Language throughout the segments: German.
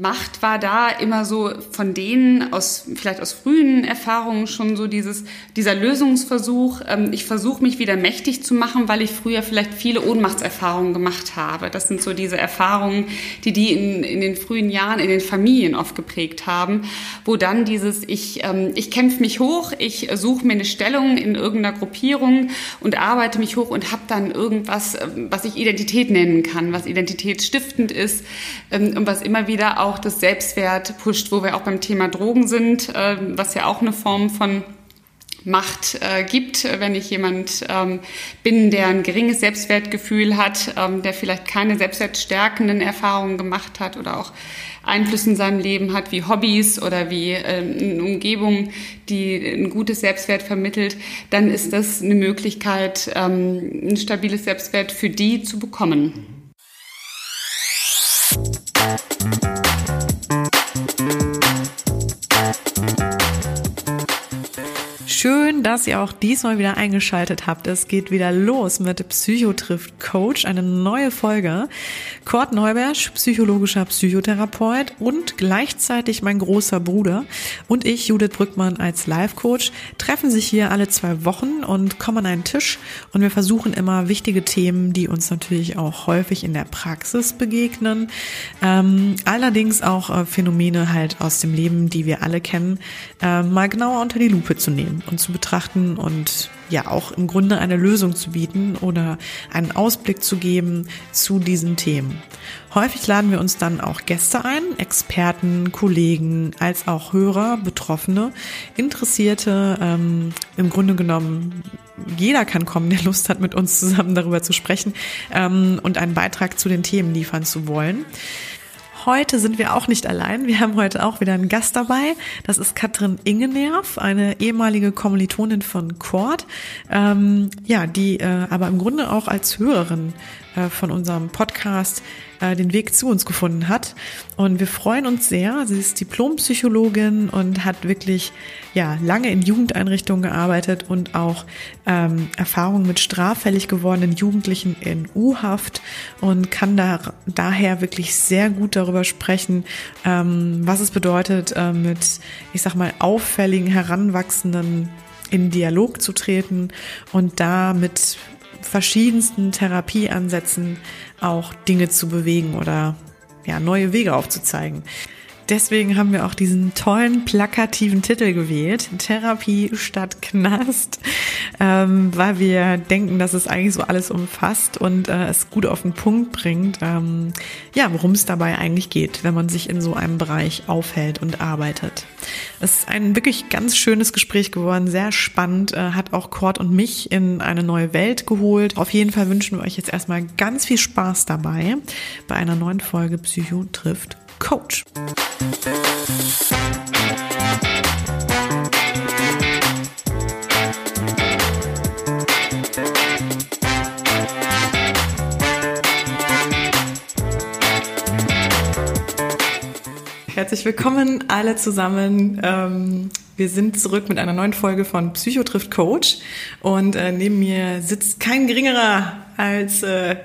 Macht war da immer so von denen aus, vielleicht aus frühen Erfahrungen schon so dieses, dieser Lösungsversuch. Ähm, ich versuche mich wieder mächtig zu machen, weil ich früher vielleicht viele Ohnmachtserfahrungen gemacht habe. Das sind so diese Erfahrungen, die die in, in den frühen Jahren in den Familien oft geprägt haben, wo dann dieses, ich, ähm, ich kämpfe mich hoch, ich suche mir eine Stellung in irgendeiner Gruppierung und arbeite mich hoch und habe dann irgendwas, ähm, was ich Identität nennen kann, was identitätsstiftend ist ähm, und was immer wieder auch auch das Selbstwert pusht, wo wir auch beim Thema Drogen sind, äh, was ja auch eine Form von Macht äh, gibt, wenn ich jemand ähm, bin, der ein geringes Selbstwertgefühl hat, ähm, der vielleicht keine selbstwertstärkenden Erfahrungen gemacht hat oder auch Einflüsse in seinem Leben hat, wie Hobbys oder wie äh, eine Umgebung, die ein gutes Selbstwert vermittelt, dann ist das eine Möglichkeit, ähm, ein stabiles Selbstwert für die zu bekommen. regisseur. Schön, dass ihr auch diesmal wieder eingeschaltet habt. Es geht wieder los mit Psychotrift Coach, eine neue Folge. Kurt Neubersch, psychologischer Psychotherapeut und gleichzeitig mein großer Bruder und ich, Judith Brückmann, als Life Coach, treffen sich hier alle zwei Wochen und kommen an einen Tisch und wir versuchen immer wichtige Themen, die uns natürlich auch häufig in der Praxis begegnen, ähm, allerdings auch äh, Phänomene halt aus dem Leben, die wir alle kennen, äh, mal genauer unter die Lupe zu nehmen und zu betrachten und ja auch im Grunde eine Lösung zu bieten oder einen Ausblick zu geben zu diesen Themen. Häufig laden wir uns dann auch Gäste ein, Experten, Kollegen, als auch Hörer, Betroffene, Interessierte. Ähm, Im Grunde genommen, jeder kann kommen, der Lust hat, mit uns zusammen darüber zu sprechen ähm, und einen Beitrag zu den Themen liefern zu wollen. Heute sind wir auch nicht allein. Wir haben heute auch wieder einen Gast dabei. Das ist Katrin Ingenerv, eine ehemalige Kommilitonin von Quad. Ähm, ja, die äh, aber im Grunde auch als Hörerin von unserem Podcast äh, den Weg zu uns gefunden hat. Und wir freuen uns sehr. Sie ist Diplompsychologin und hat wirklich ja lange in Jugendeinrichtungen gearbeitet und auch ähm, Erfahrungen mit straffällig gewordenen Jugendlichen in U-Haft und kann da daher wirklich sehr gut darüber sprechen, ähm, was es bedeutet, äh, mit, ich sag mal, auffälligen Heranwachsenden in Dialog zu treten und da mit verschiedensten Therapieansätzen auch Dinge zu bewegen oder ja, neue Wege aufzuzeigen. Deswegen haben wir auch diesen tollen plakativen Titel gewählt, Therapie statt Knast, ähm, weil wir denken, dass es eigentlich so alles umfasst und äh, es gut auf den Punkt bringt, ähm, ja, worum es dabei eigentlich geht, wenn man sich in so einem Bereich aufhält und arbeitet. Es ist ein wirklich ganz schönes Gespräch geworden, sehr spannend, äh, hat auch Kurt und mich in eine neue Welt geholt. Auf jeden Fall wünschen wir euch jetzt erstmal ganz viel Spaß dabei bei einer neuen Folge Psycho trifft Coach. Herzlich willkommen alle zusammen. Ähm, wir sind zurück mit einer neuen Folge von Psychotrift Coach und äh, neben mir sitzt kein geringerer als äh,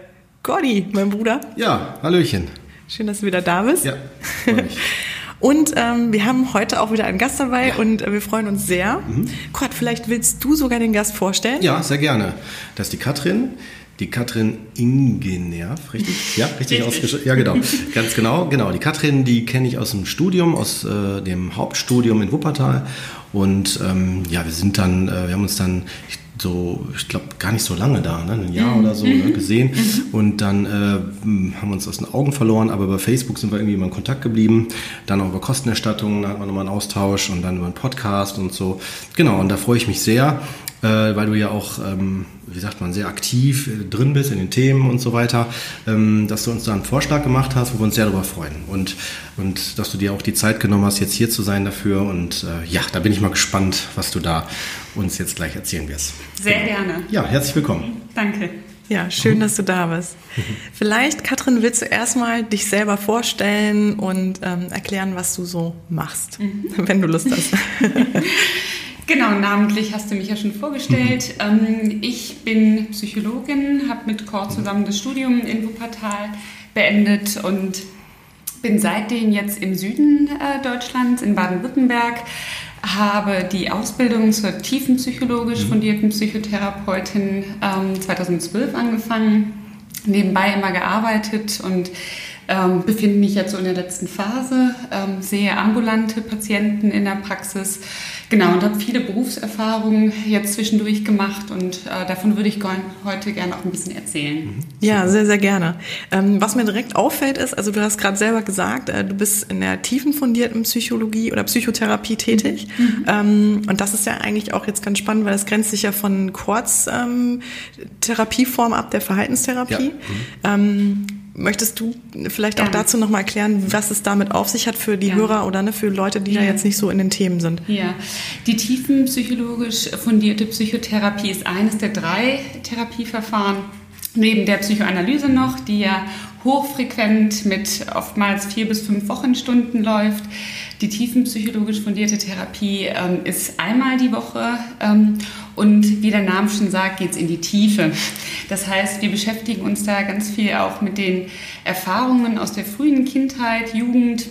Gordy, mein Bruder. Ja, Hallöchen. Schön, dass du wieder da bist. Ja, Und ähm, wir haben heute auch wieder einen Gast dabei ja. und äh, wir freuen uns sehr. Mhm. Kurt, vielleicht willst du sogar den Gast vorstellen? Ja, sehr gerne. Das ist die Katrin. Die Katrin Ingenerv, richtig? Ja, richtig, richtig. ausgesprochen. Ja, genau. Ganz genau. Genau. Die Katrin, die kenne ich aus dem Studium, aus äh, dem Hauptstudium in Wuppertal. Und ähm, ja, wir sind dann, äh, wir haben uns dann, ich so, ich glaube, gar nicht so lange da, ne? ein Jahr mhm. oder so ne? Mhm. gesehen. Mhm. Und dann äh, haben wir uns aus den Augen verloren, aber bei Facebook sind wir irgendwie immer in Kontakt geblieben. Dann auch über Kostenerstattungen, da hatten wir nochmal einen Austausch und dann über einen Podcast und so. Genau, und da freue ich mich sehr äh, weil du ja auch, ähm, wie sagt man, sehr aktiv äh, drin bist in den Themen und so weiter, ähm, dass du uns da einen Vorschlag gemacht hast, wo wir uns sehr darüber freuen. Und, und dass du dir auch die Zeit genommen hast, jetzt hier zu sein dafür. Und äh, ja, da bin ich mal gespannt, was du da uns jetzt gleich erzählen wirst. Sehr gerne. Ja, herzlich willkommen. Danke. Ja, schön, dass du da bist. Vielleicht, Katrin, willst du erstmal dich selber vorstellen und ähm, erklären, was du so machst, mhm. wenn du Lust hast. Genau, namentlich hast du mich ja schon vorgestellt. Ähm, ich bin Psychologin, habe mit Cor zusammen das Studium in Wuppertal beendet und bin seitdem jetzt im Süden äh, Deutschlands, in Baden-Württemberg, habe die Ausbildung zur tiefenpsychologisch mhm. fundierten Psychotherapeutin ähm, 2012 angefangen, nebenbei immer gearbeitet und ähm, befinde mich jetzt so in der letzten Phase, ähm, sehe ambulante Patienten in der Praxis, genau, und habe viele Berufserfahrungen jetzt zwischendurch gemacht und äh, davon würde ich heute gerne auch ein bisschen erzählen. Mhm. Ja, sehr, sehr gerne. Ähm, was mir direkt auffällt ist, also du hast gerade selber gesagt, äh, du bist in der tiefen fundierten Psychologie oder Psychotherapie tätig mhm. Ähm, und das ist ja eigentlich auch jetzt ganz spannend, weil das grenzt sich ja von Quartz ähm, Therapieform ab, der Verhaltenstherapie. Ja. Mhm. Möchtest du vielleicht auch dazu nochmal erklären, was es damit auf sich hat für die Gerne. Hörer oder ne, für Leute, die ja. da jetzt nicht so in den Themen sind? Ja, die tiefenpsychologisch fundierte Psychotherapie ist eines der drei Therapieverfahren neben der Psychoanalyse noch, die ja hochfrequent mit oftmals vier bis fünf Wochenstunden läuft. Die tiefenpsychologisch fundierte Therapie ähm, ist einmal die Woche ähm, und wie der Name schon sagt, geht es in die Tiefe. Das heißt, wir beschäftigen uns da ganz viel auch mit den Erfahrungen aus der frühen Kindheit, Jugend,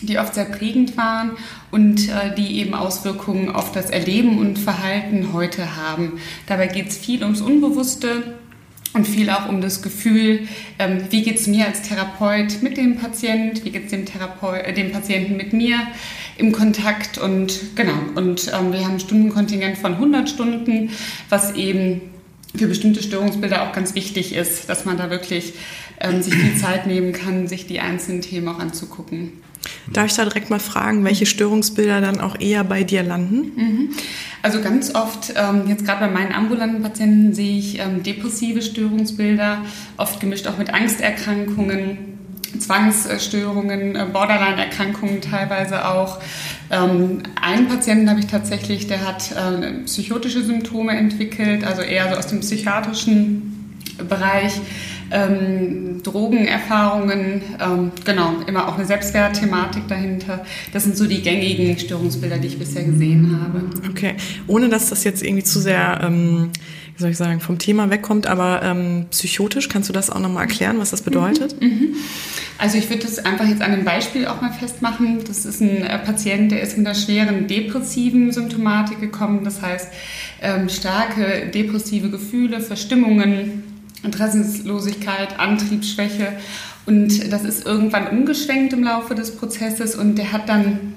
die oft sehr prägend waren und äh, die eben Auswirkungen auf das Erleben und Verhalten heute haben. Dabei geht es viel ums Unbewusste und viel auch um das Gefühl, ähm, wie geht es mir als Therapeut mit dem Patient, wie geht es dem, äh, dem Patienten mit mir im Kontakt und genau. Und ähm, wir haben ein Stundenkontingent von 100 Stunden, was eben für bestimmte Störungsbilder auch ganz wichtig ist, dass man da wirklich ähm, sich die Zeit nehmen kann, sich die einzelnen Themen auch anzugucken. Darf ich da direkt mal fragen, welche Störungsbilder dann auch eher bei dir landen? Mhm. Also ganz oft, ähm, jetzt gerade bei meinen ambulanten Patienten sehe ich ähm, depressive Störungsbilder, oft gemischt auch mit Angsterkrankungen. Zwangsstörungen, äh, Borderline-Erkrankungen teilweise auch. Ähm, einen Patienten habe ich tatsächlich, der hat äh, psychotische Symptome entwickelt, also eher so aus dem psychiatrischen Bereich ähm, Drogenerfahrungen, ähm, genau, immer auch eine Selbstwertthematik dahinter. Das sind so die gängigen Störungsbilder, die ich bisher gesehen habe. Okay, ohne dass das jetzt irgendwie zu sehr, ähm, wie soll ich sagen, vom Thema wegkommt, aber ähm, psychotisch, kannst du das auch nochmal erklären, was das bedeutet? Mhm, mhm. Also ich würde das einfach jetzt an einem Beispiel auch mal festmachen. Das ist ein äh, Patient, der ist mit einer schweren depressiven Symptomatik gekommen. Das heißt, ähm, starke depressive Gefühle, Verstimmungen, Interessenslosigkeit, Antriebsschwäche. Und das ist irgendwann umgeschwenkt im Laufe des Prozesses und der hat dann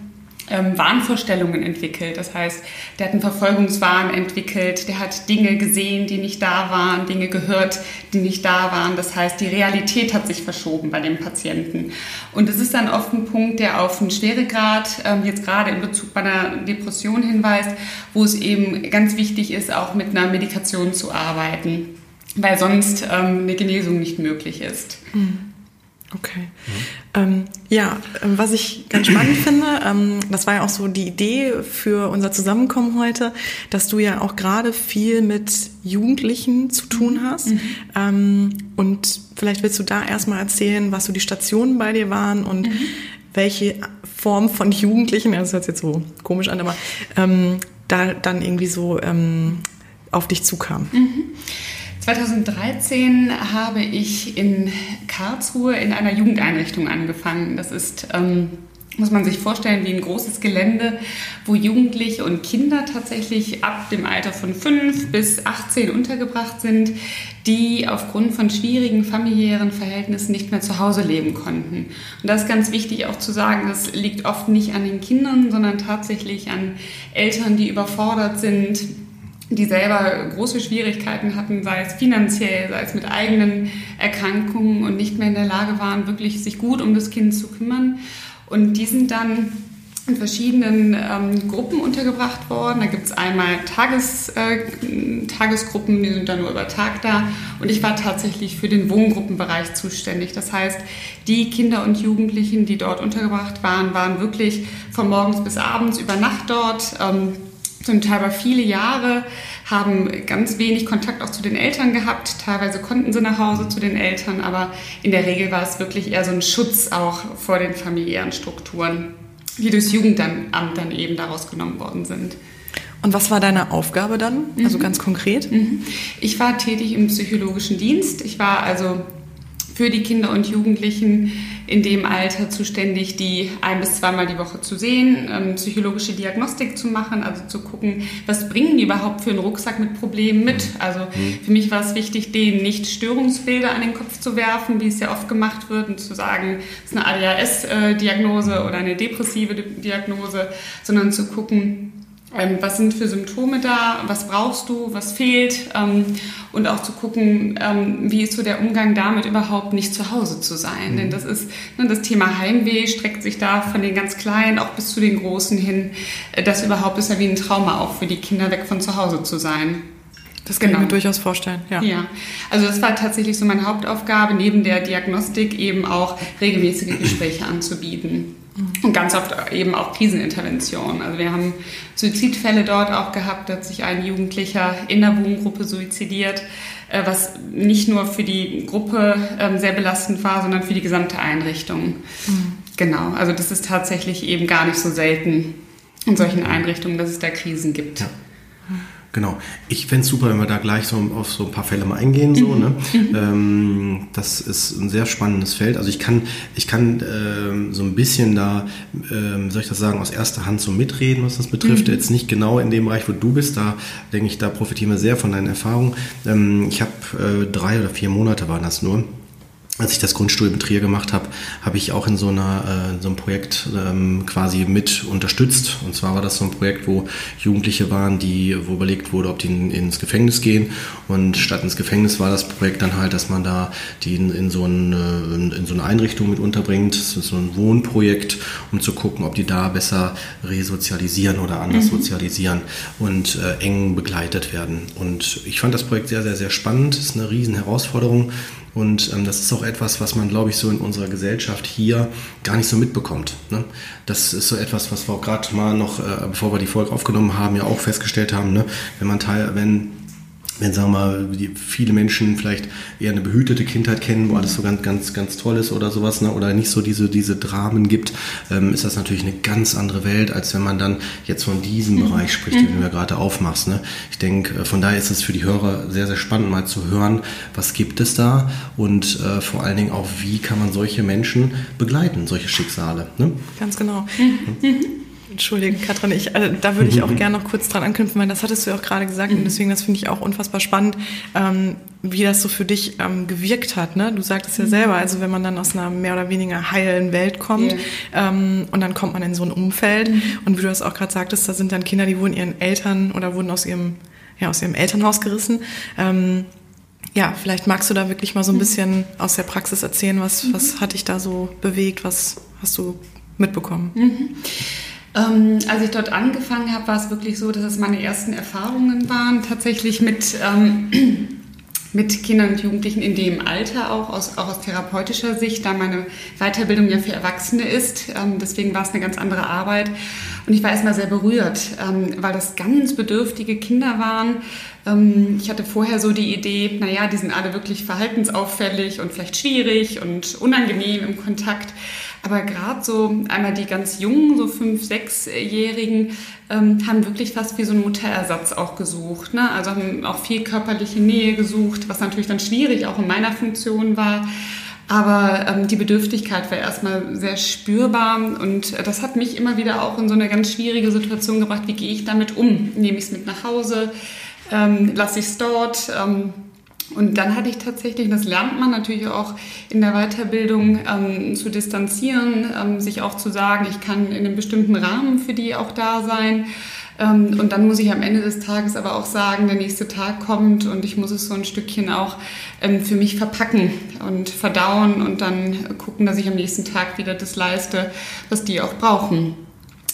ähm, Wahnvorstellungen entwickelt. Das heißt, der hat einen Verfolgungswahn entwickelt, der hat Dinge gesehen, die nicht da waren, Dinge gehört, die nicht da waren. Das heißt, die Realität hat sich verschoben bei dem Patienten. Und es ist dann oft ein Punkt, der auf einen Schweregrad, ähm, jetzt gerade in Bezug bei einer Depression hinweist, wo es eben ganz wichtig ist, auch mit einer Medikation zu arbeiten weil sonst ähm, eine Genesung nicht möglich ist. Hm. Okay. Ja. Ähm, ja, ähm, was ich ganz spannend finde, ähm, das war ja auch so die Idee für unser Zusammenkommen heute, dass du ja auch gerade viel mit Jugendlichen zu tun mhm. hast. Mhm. Ähm, und vielleicht willst du da erstmal erzählen, was so die Stationen bei dir waren und mhm. welche Form von Jugendlichen, das hört sich jetzt so komisch an, aber ähm, da dann irgendwie so ähm, auf dich zukam. Mhm. 2013 habe ich in Karlsruhe in einer Jugendeinrichtung angefangen. Das ist, ähm, muss man sich vorstellen, wie ein großes Gelände, wo Jugendliche und Kinder tatsächlich ab dem Alter von 5 bis 18 untergebracht sind, die aufgrund von schwierigen familiären Verhältnissen nicht mehr zu Hause leben konnten. Und das ist ganz wichtig auch zu sagen, das liegt oft nicht an den Kindern, sondern tatsächlich an Eltern, die überfordert sind, die selber große Schwierigkeiten hatten, sei es finanziell, sei es mit eigenen Erkrankungen und nicht mehr in der Lage waren, wirklich sich gut um das Kind zu kümmern. Und die sind dann in verschiedenen ähm, Gruppen untergebracht worden. Da gibt es einmal Tages, äh, Tagesgruppen, die sind dann nur über Tag da. Und ich war tatsächlich für den Wohngruppenbereich zuständig. Das heißt, die Kinder und Jugendlichen, die dort untergebracht waren, waren wirklich von morgens bis abends über Nacht dort. Ähm, zum Teil über viele Jahre, haben ganz wenig Kontakt auch zu den Eltern gehabt. Teilweise konnten sie nach Hause zu den Eltern, aber in der Regel war es wirklich eher so ein Schutz auch vor den familiären Strukturen, die durchs Jugendamt dann eben daraus genommen worden sind. Und was war deine Aufgabe dann, also mhm. ganz konkret? Mhm. Ich war tätig im psychologischen Dienst. Ich war also für die Kinder und Jugendlichen in dem Alter zuständig, die ein bis zweimal die Woche zu sehen, ähm, psychologische Diagnostik zu machen, also zu gucken, was bringen die überhaupt für einen Rucksack mit Problemen mit. Also mhm. für mich war es wichtig, denen nicht Störungsbilder an den Kopf zu werfen, wie es ja oft gemacht wird, und zu sagen, es ist eine ADHS-Diagnose oder eine depressive Diagnose, sondern zu gucken, ähm, was sind für Symptome da, was brauchst du, was fehlt ähm, und auch zu gucken, ähm, wie ist so der Umgang damit überhaupt nicht zu Hause zu sein. Mhm. Denn das ist ne, das Thema Heimweh streckt sich da von den ganz Kleinen auch bis zu den Großen hin. Äh, das überhaupt ist ja wie ein Trauma auch für die Kinder weg von zu Hause zu sein. Das kann genau. ich mir durchaus vorstellen, ja. Ja, also das war tatsächlich so meine Hauptaufgabe, neben der Diagnostik eben auch regelmäßige Gespräche anzubieten. Und ganz oft eben auch Krisenintervention. Also wir haben Suizidfälle dort auch gehabt, da hat sich ein Jugendlicher in der Wohngruppe suizidiert, äh, was nicht nur für die Gruppe ähm, sehr belastend war, sondern für die gesamte Einrichtung. Mhm. Genau, also das ist tatsächlich eben gar nicht so selten in solchen Einrichtungen, dass es da Krisen gibt. Ja. Genau. Ich fände es super, wenn wir da gleich so auf so ein paar Fälle mal eingehen. So, mhm. ne? Mhm. Ähm, das ist ein sehr spannendes Feld. Also ich kann, ich kann ähm, so ein bisschen da, ähm, soll ich das sagen, aus erster Hand so mitreden, was das betrifft. Mhm. Jetzt nicht genau in dem Bereich, wo du bist. Da denke ich, da profitieren wir sehr von deinen Erfahrungen. Ähm, ich habe äh, drei oder vier Monate waren das nur als ich das Grundstudium in Trier gemacht habe, habe ich auch in so, einer, äh, so einem Projekt ähm, quasi mit unterstützt. Und zwar war das so ein Projekt, wo Jugendliche waren, die, wo überlegt wurde, ob die in, ins Gefängnis gehen. Und statt ins Gefängnis war das Projekt dann halt, dass man da die in, in, so, eine, in, in so eine Einrichtung mit unterbringt. Das ist so ein Wohnprojekt, um zu gucken, ob die da besser resozialisieren oder anders mhm. sozialisieren und äh, eng begleitet werden. Und ich fand das Projekt sehr, sehr, sehr spannend. Das ist eine riesen Herausforderung. Und ähm, das ist auch etwas, was man, glaube ich, so in unserer Gesellschaft hier gar nicht so mitbekommt. Ne? Das ist so etwas, was wir auch gerade mal noch, äh, bevor wir die Folge aufgenommen haben, ja auch festgestellt haben. Ne? Wenn man teil, wenn wenn sagen wir mal, viele Menschen vielleicht eher eine behütete Kindheit kennen, wo alles so ganz, ganz, ganz toll ist oder sowas, ne? oder nicht so diese, diese Dramen gibt, ähm, ist das natürlich eine ganz andere Welt, als wenn man dann jetzt von diesem mhm. Bereich spricht, den du ja gerade aufmachst. Ne? Ich denke, äh, von daher ist es für die Hörer sehr, sehr spannend, mal zu hören, was gibt es da und äh, vor allen Dingen auch, wie kann man solche Menschen begleiten, solche Schicksale. Ne? Ganz genau. Mhm. Mhm. Entschuldigung, Katrin, ich, also, da würde ich auch gerne noch kurz dran anknüpfen, weil das hattest du ja auch gerade gesagt und deswegen, das finde ich auch unfassbar spannend, ähm, wie das so für dich ähm, gewirkt hat. Ne? Du sagtest ja mhm. selber, also wenn man dann aus einer mehr oder weniger heilen Welt kommt yeah. ähm, und dann kommt man in so ein Umfeld mhm. und wie du das auch gerade sagtest, da sind dann Kinder, die wurden ihren Eltern oder wurden aus ihrem, ja, aus ihrem Elternhaus gerissen. Ähm, ja, vielleicht magst du da wirklich mal so ein mhm. bisschen aus der Praxis erzählen, was, was mhm. hat dich da so bewegt, was hast du mitbekommen? Mhm. Ähm, als ich dort angefangen habe, war es wirklich so, dass es meine ersten Erfahrungen waren, tatsächlich mit, ähm, mit Kindern und Jugendlichen in dem Alter auch, aus, auch aus therapeutischer Sicht, da meine Weiterbildung ja für Erwachsene ist. Ähm, deswegen war es eine ganz andere Arbeit. Und ich war erstmal sehr berührt, ähm, weil das ganz bedürftige Kinder waren. Ähm, ich hatte vorher so die Idee, naja, die sind alle wirklich verhaltensauffällig und vielleicht schwierig und unangenehm im Kontakt. Aber gerade so einmal die ganz jungen, so fünf, sechsjährigen, ähm, haben wirklich fast wie so einen Mutterersatz auch gesucht. Ne? Also haben auch viel körperliche Nähe gesucht, was natürlich dann schwierig auch in meiner Funktion war. Aber ähm, die Bedürftigkeit war erstmal sehr spürbar und das hat mich immer wieder auch in so eine ganz schwierige Situation gebracht. Wie gehe ich damit um? Nehme ich es mit nach Hause? Ähm, lasse ich es dort? Ähm, und dann hatte ich tatsächlich, das lernt man natürlich auch in der Weiterbildung, ähm, zu distanzieren, ähm, sich auch zu sagen, ich kann in einem bestimmten Rahmen für die auch da sein. Ähm, und dann muss ich am Ende des Tages aber auch sagen, der nächste Tag kommt und ich muss es so ein Stückchen auch ähm, für mich verpacken und verdauen und dann gucken, dass ich am nächsten Tag wieder das leiste, was die auch brauchen.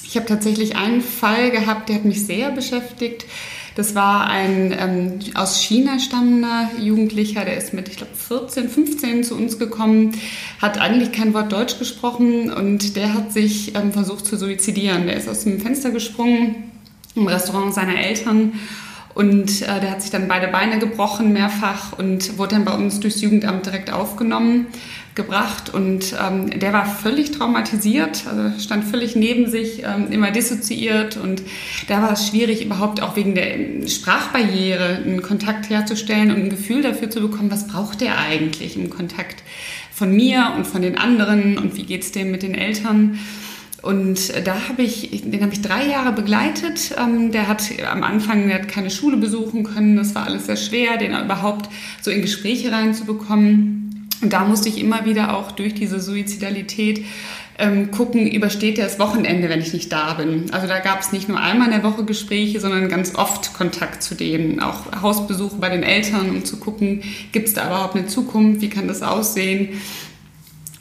Ich habe tatsächlich einen Fall gehabt, der hat mich sehr beschäftigt. Das war ein ähm, aus China stammender Jugendlicher, der ist mit, ich glaube, 14, 15 zu uns gekommen, hat eigentlich kein Wort Deutsch gesprochen und der hat sich ähm, versucht zu suizidieren. Der ist aus dem Fenster gesprungen im Restaurant seiner Eltern Und äh, der hat sich dann beide Beine gebrochen, mehrfach, und wurde dann bei uns durchs Jugendamt direkt aufgenommen, gebracht. Und ähm, der war völlig traumatisiert, also stand völlig neben sich, ähm, immer dissoziiert. Und da war es schwierig, überhaupt auch wegen der Sprachbarriere einen Kontakt herzustellen und ein Gefühl dafür zu bekommen, was braucht der eigentlich im Kontakt von mir und von den anderen und wie geht es dem mit den Eltern. Und da habe ich, den habe ich drei Jahre begleitet. Ähm, der hat am Anfang der hat keine Schule besuchen können. Das war alles sehr schwer, den überhaupt so in Gespräche reinzubekommen. Und da musste ich immer wieder auch durch diese Suizidalität ähm, gucken, übersteht der das Wochenende, wenn ich nicht da bin. Also da gab es nicht nur einmal in der Woche Gespräche, sondern ganz oft Kontakt zu denen. Auch Hausbesuche bei den Eltern, um zu gucken, gibt es da überhaupt eine Zukunft, wie kann das aussehen.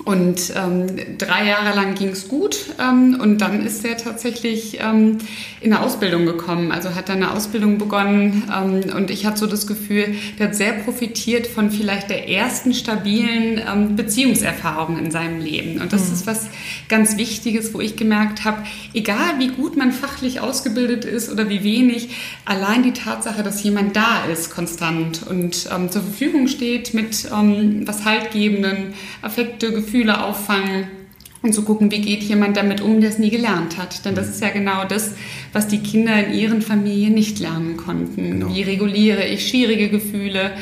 Und ähm, drei Jahre lang ging es gut ähm, und dann ist er tatsächlich ähm, in eine Ausbildung gekommen, also hat dann eine Ausbildung begonnen ähm, und ich hatte so das Gefühl, der hat sehr profitiert von vielleicht der ersten stabilen ähm, Beziehungserfahrung in seinem Leben und das mhm. ist was ganz Wichtiges, wo ich gemerkt habe, egal wie gut man fachlich ausgebildet ist oder wie wenig, allein die Tatsache, dass jemand da ist, konstant und ähm, zur Verfügung steht mit ähm, was haltgebenden Affekte, Gefühle, Gefühle auffangen und zu gucken, wie geht jemand damit um, der es nie gelernt hat. Denn das ist ja genau das, was die Kinder in ihren Familien nicht lernen konnten. Genau. Wie reguliere ich schwierige Gefühle?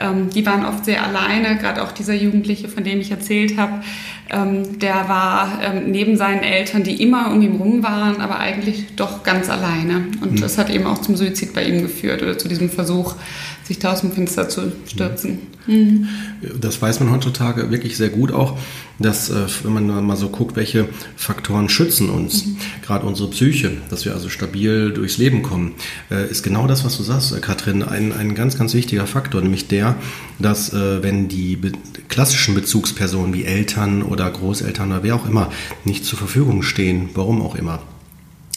Ähm, die waren oft sehr alleine, gerade auch dieser Jugendliche, von dem ich erzählt habe. Ähm, der war ähm, neben seinen Eltern, die immer um ihn rum waren, aber eigentlich doch ganz alleine. Und mhm. das hat eben auch zum Suizid bei ihm geführt oder zu diesem Versuch, sich da aus dem Fenster zu stürzen. Mhm. Das weiß man heutzutage wirklich sehr gut auch, dass, äh, wenn man mal so guckt, welche Faktoren schützen uns, mhm. gerade unsere Psyche, dass wir also stabil durchs Leben kommen, äh, ist genau das, was du sagst, Katrin, ein, ein ganz, ganz wichtiger Faktor, nämlich der, dass äh, wenn die klassischen Bezugspersonen wie Eltern oder Großeltern oder wer auch immer nicht zur Verfügung stehen, warum auch immer,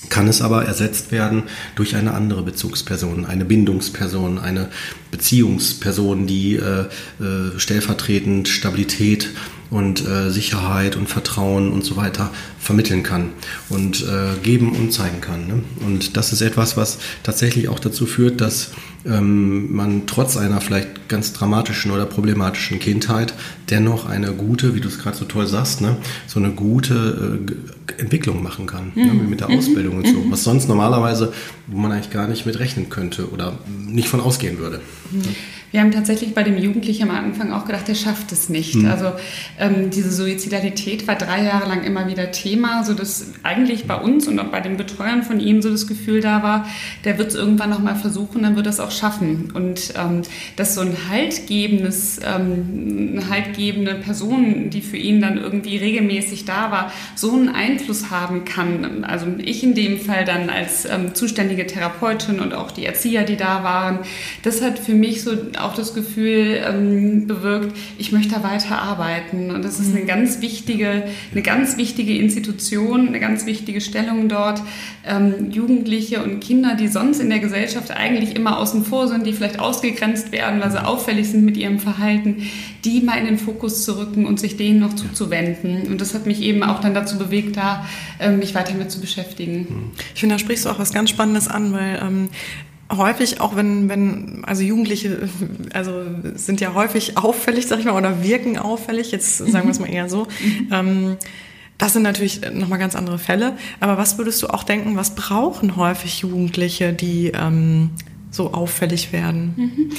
kann es aber ersetzt werden durch eine andere Bezugsperson, eine Bindungsperson, eine Beziehungsperson, die äh, äh, stellvertretend Stabilität und äh, Sicherheit und Vertrauen und so weiter vermitteln kann und äh, geben und zeigen kann. Ne? Und das ist etwas, was tatsächlich auch dazu führt, dass ähm, man trotz einer vielleicht ganz dramatischen oder problematischen Kindheit dennoch eine gute, wie du es gerade so toll sagst, ne, so eine gute äh, Entwicklung machen kann ne, mhm. ne, mit der Ausbildung und so, mhm. was sonst normalerweise, wo man eigentlich gar nicht mit rechnen könnte oder nicht von ausgehen würde. Mhm. Wir haben tatsächlich bei dem Jugendlichen am Anfang auch gedacht, der schafft es nicht. Mhm. Also ähm, diese Suizidalität war drei Jahre lang immer wieder Thema, so dass eigentlich bei uns und auch bei den Betreuern von ihm so das Gefühl da war, der wird es irgendwann noch mal versuchen, dann wird es auch schaffen. Und ähm, dass so ein haltgebendes, ähm, eine haltgebende Person, die für ihn dann irgendwie regelmäßig da war, so einen Einfluss haben kann. Also ich in dem Fall dann als ähm, zuständige Therapeutin und auch die Erzieher, die da waren, das hat für mich so auch das Gefühl ähm, bewirkt, ich möchte da weiter arbeiten. Und das ist eine mhm. ganz wichtige, eine ganz wichtige Institution, eine ganz wichtige Stellung dort. Ähm, Jugendliche und Kinder, die sonst in der Gesellschaft eigentlich immer außen vor sind, die vielleicht ausgegrenzt werden, weil sie auffällig sind mit ihrem Verhalten, die mal in den Fokus zu rücken und sich denen noch zuzuwenden. Und das hat mich eben auch dann dazu bewegt, da ähm, mich weiter mit zu beschäftigen. Ich finde, da sprichst du auch was ganz Spannendes an, weil ähm, häufig, auch wenn, wenn, also Jugendliche, also sind ja häufig auffällig, sag ich mal, oder wirken auffällig, jetzt sagen wir es mal eher so. Mhm. Ähm, das sind natürlich nochmal ganz andere Fälle. Aber was würdest du auch denken, was brauchen häufig Jugendliche, die ähm, so auffällig werden? Mhm.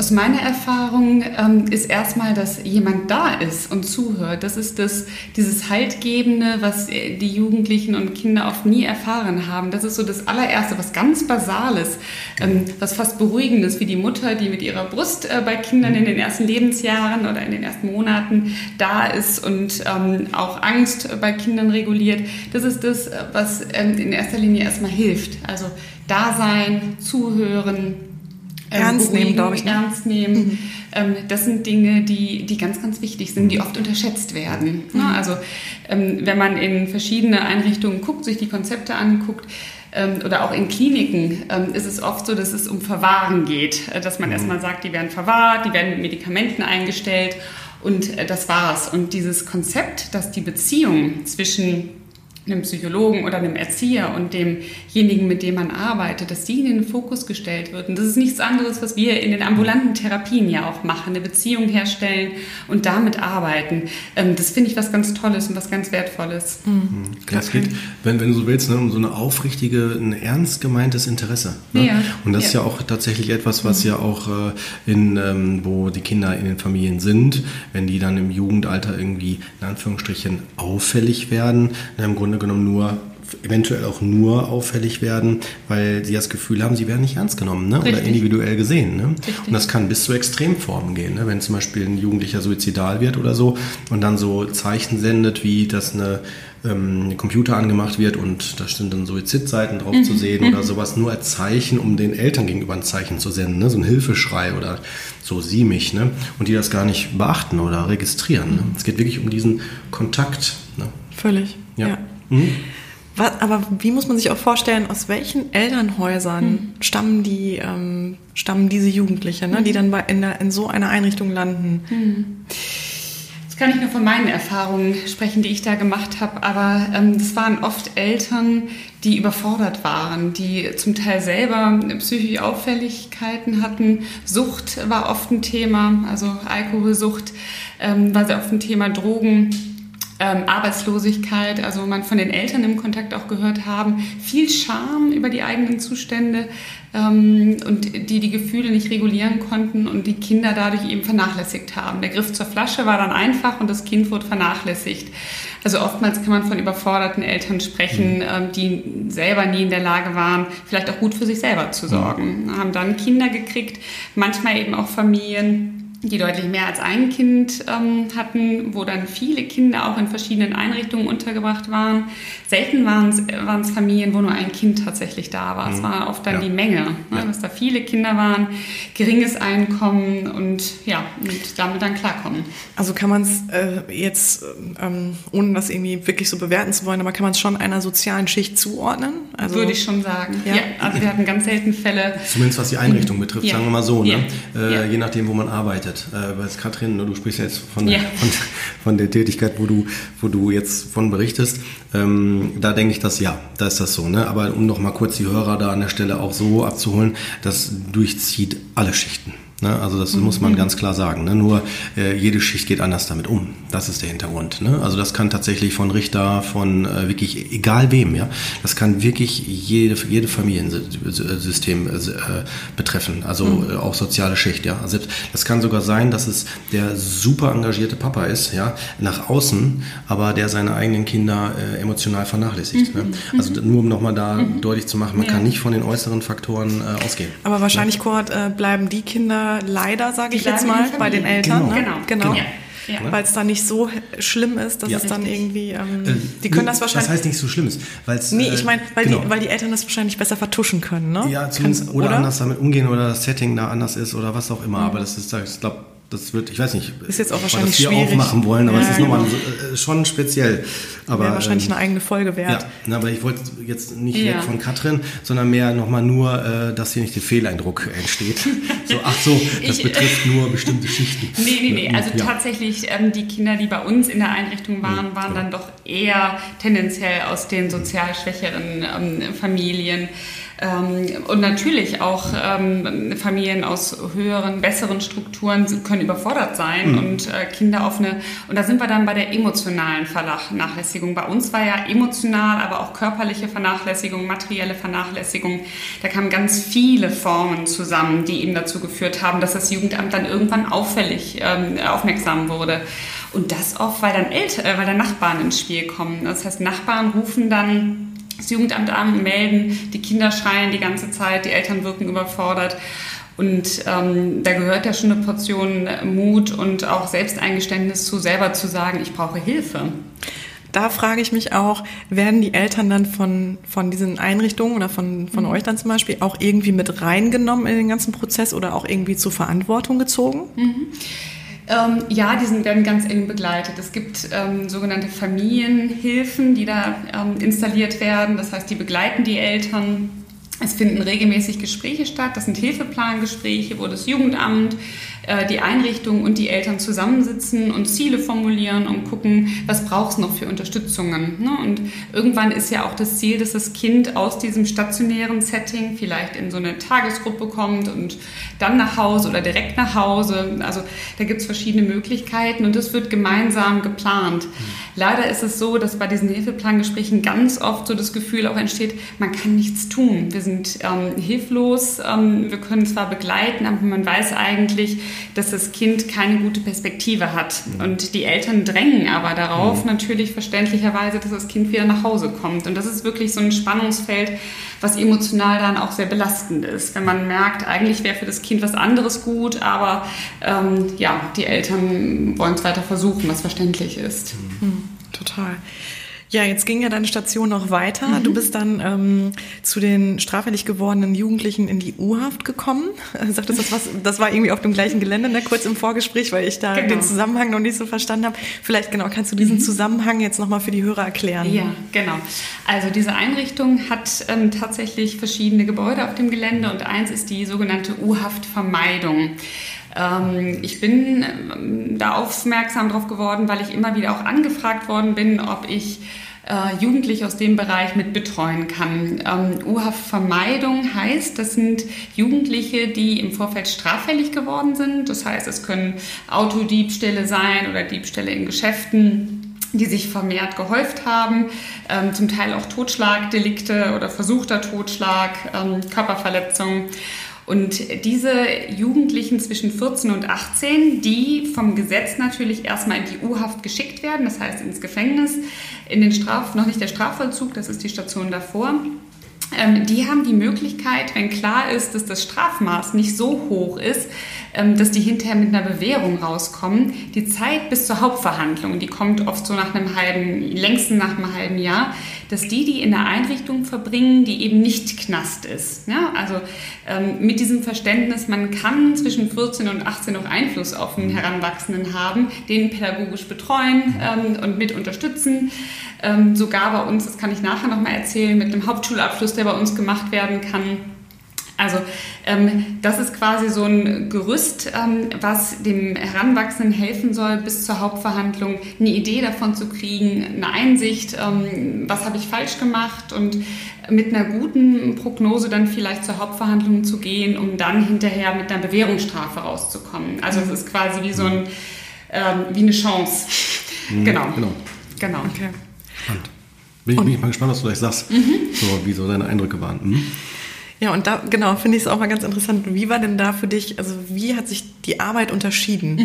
Aus meiner Erfahrung ähm, ist erstmal, dass jemand da ist und zuhört. Das ist das, dieses Haltgebende, was die Jugendlichen und Kinder oft nie erfahren haben. Das ist so das allererste, was ganz Basales, ähm, was fast Beruhigendes, wie die Mutter, die mit ihrer Brust äh, bei Kindern in den ersten Lebensjahren oder in den ersten Monaten da ist und ähm, auch Angst bei Kindern reguliert. Das ist das, was ähm, in erster Linie erstmal hilft. Also da sein, zuhören, ähm, ernst nehmen, glaube ich. Ne? Ernst nehmen. Mhm. Ähm, das sind Dinge, die, die ganz, ganz wichtig sind, die oft unterschätzt werden. Mhm. Also ähm, wenn man in verschiedene Einrichtungen guckt, sich die Konzepte anguckt, oder auch in Kliniken ist es oft so, dass es um Verwahren geht. Äh, dass man mhm. erstmal sagt, die werden verwahrt, die werden mit Medikamenten eingestellt und äh, das war's. Und dieses Konzept, dass die Beziehung zwischen einem Psychologen oder einem Erzieher und demjenigen, mit dem man arbeitet, dass die in den Fokus gestellt wird. Und das ist nichts anderes, was wir in den ambulanten Therapien ja auch machen, eine Beziehung herstellen und damit arbeiten. Ähm, das finde ich was ganz Tolles und was ganz Wertvolles. Mhm. Es geht, wenn, wenn du so willst, ne, um so eine aufrichtige, ein ernst gemeintes Interesse. Ne? Ja. Und das ja. ist ja auch tatsächlich etwas, was mhm. ja auch äh, in, ähm, wo die Kinder in den Familien sind, wenn die dann im Jugendalter irgendwie in Anführungsstrichen auffällig werden, im Grunde genommen nur eventuell auch nur auffällig werden, weil sie das Gefühl haben, sie werden nicht ernst genommen ne? oder individuell gesehen. Ne? Und das kann bis zu Extremformen gehen. Ne? Wenn zum Beispiel ein Jugendlicher suizidal wird oder so und dann so Zeichen sendet, wie dass eine ähm, Computer angemacht wird und da sind dann Suizidseiten drauf mhm. zu sehen oder mhm. sowas, nur als Zeichen, um den Eltern gegenüber ein Zeichen zu senden, ne? so ein Hilfeschrei oder so sieh mich, ne? und die das gar nicht beachten oder registrieren. Ne? Es geht wirklich um diesen Kontakt. Ne? Völlig, ja. ja. Mhm. Was, aber wie muss man sich auch vorstellen, aus welchen Elternhäusern mhm. stammen die, ähm, stammen diese Jugendlichen, ne, die dann bei, in, der, in so einer Einrichtung landen? Mhm. Das kann ich nur von meinen Erfahrungen sprechen, die ich da gemacht habe, aber ähm, das waren oft Eltern, die überfordert waren, die zum Teil selber psychische Auffälligkeiten hatten. Sucht war oft ein Thema, also Alkoholsucht ähm, war sehr oft ein Thema, Drogen ähm, Arbeitslosigkeit, also man von den Eltern im Kontakt auch gehört haben, viel Scham über die eigenen Zustände ähm, und die die Gefühle nicht regulieren konnten und die Kinder dadurch eben vernachlässigt haben. Der Griff zur Flasche war dann einfach und das Kind wurde vernachlässigt. Also oftmals kann man von überforderten Eltern sprechen, mhm. ähm, die selber nie in der Lage waren, vielleicht auch gut für sich selber zu sorgen. Mhm. Haben dann Kinder gekriegt, manchmal eben auch Familien, die deutlich mehr als ein Kind ähm, hatten, wo dann viele Kinder auch in verschiedenen Einrichtungen untergebracht waren. Selten waren es Familien, wo nur ein Kind tatsächlich da war. Mhm. Es war oft dann ja. die Menge, ne, ja. dass da viele Kinder waren, geringes Einkommen und ja, und damit dann klarkommen. Also kann man es äh, jetzt, ähm, ohne das irgendwie wirklich so bewerten zu wollen, aber kann man es schon einer sozialen Schicht zuordnen? Also, Würde ich schon sagen. Ja. ja. also wir hatten ganz selten Fälle. Zumindest was die Einrichtung betrifft, sagen wir mal so, ne? Äh, je nachdem, wo man arbeitet gearbeitet. Äh, Katrin, du sprichst ja jetzt von, ja. von, von, der Tätigkeit, wo du, wo du jetzt von berichtest. Ähm, da denke ich, dass ja, da ist das so. Ne? Aber um noch mal kurz die Hörer da an der Stelle auch so abzuholen, das durchzieht alle Schichten. Ne? Also das mhm. muss man ganz klar sagen. Ne? Nur äh, jede Schicht geht anders damit um. Das ist der Hintergrund. Ne? Also das kann tatsächlich von Richter, von äh, wirklich egal wem, ja. Das kann wirklich jede, jede Familiensystem äh, betreffen. Also mhm. auch soziale Schicht, ja. Also das kann sogar sein, dass es der super engagierte Papa ist, ja, nach außen, aber der seine eigenen Kinder äh, emotional vernachlässigt. Ne? Mhm. Ne? Also nur um nochmal da mhm. deutlich zu machen, man ja. kann nicht von den äußeren Faktoren äh, ausgehen. Aber wahrscheinlich, ja. Kurt, äh, bleiben die Kinder leider, sage ich jetzt mal, bei den Eltern. Genau, ne? genau. genau. Ja. Ja. Weil es dann nicht so schlimm ist, dass ja. es dann irgendwie. Ähm, äh, die können das wahrscheinlich. Das heißt nicht so schlimm ist. Weil's, nee, ich meine, weil, genau. die, weil die Eltern das wahrscheinlich besser vertuschen können, ne? Ja, zumindest, oder, oder, anders damit umgehen oder das Setting da anders ist oder was auch immer. Mhm. Aber das ist, ich glaube, das wird, ich weiß nicht, ist jetzt auch wahrscheinlich wir schwierig. aufmachen wollen, aber ja, es ist nochmal äh, schon speziell. Aber Wäre wahrscheinlich ähm, eine eigene Folge wert. Ja, aber ich wollte jetzt nicht ja. weg von Katrin, sondern mehr nochmal nur, äh, dass hier nicht der Fehleindruck entsteht. so, ach so, das ich, betrifft nur bestimmte Schichten. Nee, nee, nee. Also ja. tatsächlich, ähm, die Kinder, die bei uns in der Einrichtung waren, waren dann doch eher tendenziell aus den sozial schwächeren ähm, Familien. Ähm, und natürlich auch ähm, Familien aus höheren, besseren Strukturen können überfordert sein mhm. und äh, Kinder auf eine, und da sind wir dann bei der emotionalen Vernachlässigung. Bei uns war ja emotional, aber auch körperliche Vernachlässigung, materielle Vernachlässigung. Da kamen ganz viele Formen zusammen, die eben dazu geführt haben, dass das Jugendamt dann irgendwann auffällig ähm, aufmerksam wurde. Und das oft, weil dann Eltern, äh, weil dann Nachbarn ins Spiel kommen. Das heißt, Nachbarn rufen dann das Jugendamt an, melden, die Kinder schreien die ganze Zeit, die Eltern wirken überfordert. Und ähm, da gehört ja schon eine Portion Mut und auch Selbsteingeständnis zu, selber zu sagen, ich brauche Hilfe. Da frage ich mich auch, werden die Eltern dann von, von diesen Einrichtungen oder von, von mhm. euch dann zum Beispiel auch irgendwie mit reingenommen in den ganzen Prozess oder auch irgendwie zur Verantwortung gezogen? Mhm. Ähm, ja, die sind, werden ganz eng begleitet. Es gibt ähm, sogenannte Familienhilfen, die da ähm, installiert werden. Das heißt, die begleiten die Eltern. Es finden regelmäßig Gespräche statt. Das sind Hilfeplangespräche, wo das Jugendamt äh, die Einrichtung und die Eltern zusammensitzen und Ziele formulieren und gucken, was braucht es noch für Unterstützungen. Ne? Und irgendwann ist ja auch das Ziel, dass das Kind aus diesem stationären Setting vielleicht in so eine Tagesgruppe kommt und dann nach Hause oder direkt nach Hause. Also da gibt es verschiedene Möglichkeiten und das wird gemeinsam geplant. Mhm. Leider ist es so, dass bei diesen Hilfeplangesprächen ganz oft so das Gefühl auch entsteht, man kann nichts tun. Wir sind ähm, hilflos, ähm, wir können zwar begleiten, aber man weiß eigentlich, dass das Kind keine gute Perspektive hat. Mhm. Und die Eltern drängen aber darauf, mhm. natürlich verständlicherweise, dass das Kind wieder nach Hause kommt. Und das ist wirklich so ein Spannungsfeld, was emotional dann auch sehr belastend ist, wenn man merkt, eigentlich wäre für das Kind was anderes gut, aber ähm, ja, die Eltern wollen es weiter versuchen, was verständlich ist. Mhm. Total. Ja, jetzt ging ja deine Station noch weiter. Mhm. Du bist dann ähm, zu den straffällig gewordenen Jugendlichen in die U-Haft gekommen. Sagtest das was? Das war irgendwie auf dem gleichen Gelände, ne? kurz im Vorgespräch, weil ich da genau. den Zusammenhang noch nicht so verstanden habe. Vielleicht genau, kannst du diesen mhm. Zusammenhang jetzt nochmal für die Hörer erklären? Ja, genau. Also diese Einrichtung hat ähm, tatsächlich verschiedene Gebäude auf dem Gelände und eins ist die sogenannte U-Haftvermeidung. Ähm, ich bin ähm, da aufmerksam drauf geworden, weil ich immer wieder auch angefragt worden bin, ob ich äh, Jugendliche aus dem Bereich mit betreuen kann. Ähm, UHAF-Vermeidung heißt, das sind Jugendliche, die im Vorfeld straffällig geworden sind. Das heißt, es können Autodiebstähle sein oder Diebstähle in Geschäften die sich vermehrt gehäuft haben, ähm, zum Teil auch Totschlagdelikte oder versuchter Totschlag, ähm, Körperverletzung. Und diese Jugendlichen zwischen 14 und 18, die vom Gesetz natürlich erstmal in die U-Haft geschickt werden, das heißt ins Gefängnis, in den Straf, noch nicht der Strafvollzug, das ist die Station davor, ähm, die haben die Möglichkeit, wenn klar ist, dass das Strafmaß nicht so hoch ist, ähm, dass die hinterher mit einer Bewährung rauskommen. Die Zeit bis zur Hauptverhandlung, die kommt oft so nach einem halben, längsten nach einem halben Jahr, dass die, die in einer Einrichtung verbringen, die eben nicht Knast ist. Ja, also ähm, mit diesem Verständnis, man kann zwischen 14 und 18 noch Einfluss auf einen Heranwachsenden haben, den pädagogisch betreuen ähm, und mit unterstützen. Ähm, sogar bei uns, das kann ich nachher nochmal erzählen, mit einem Hauptschulabschluss, der bei uns gemacht werden kann also ähm, das ist quasi so ein Gerüst, ähm, was dem Heranwachsenden helfen soll, bis zur Hauptverhandlung eine Idee davon zu kriegen, eine Einsicht, ähm, was habe ich falsch gemacht und mit einer guten Prognose dann vielleicht zur Hauptverhandlung zu gehen, um dann hinterher mit einer Bewährungsstrafe rauszukommen. Also es ist quasi wie so ein, ähm, wie eine Chance. Mhm, genau. Genau. genau. Okay. Spannend. Bin ich, bin ich mal gespannt, was du gleich sagst, mhm. so, wie so deine Eindrücke waren. Mhm. Ja, und da, genau, finde ich es auch mal ganz interessant. Wie war denn da für dich, also wie hat sich die Arbeit unterschieden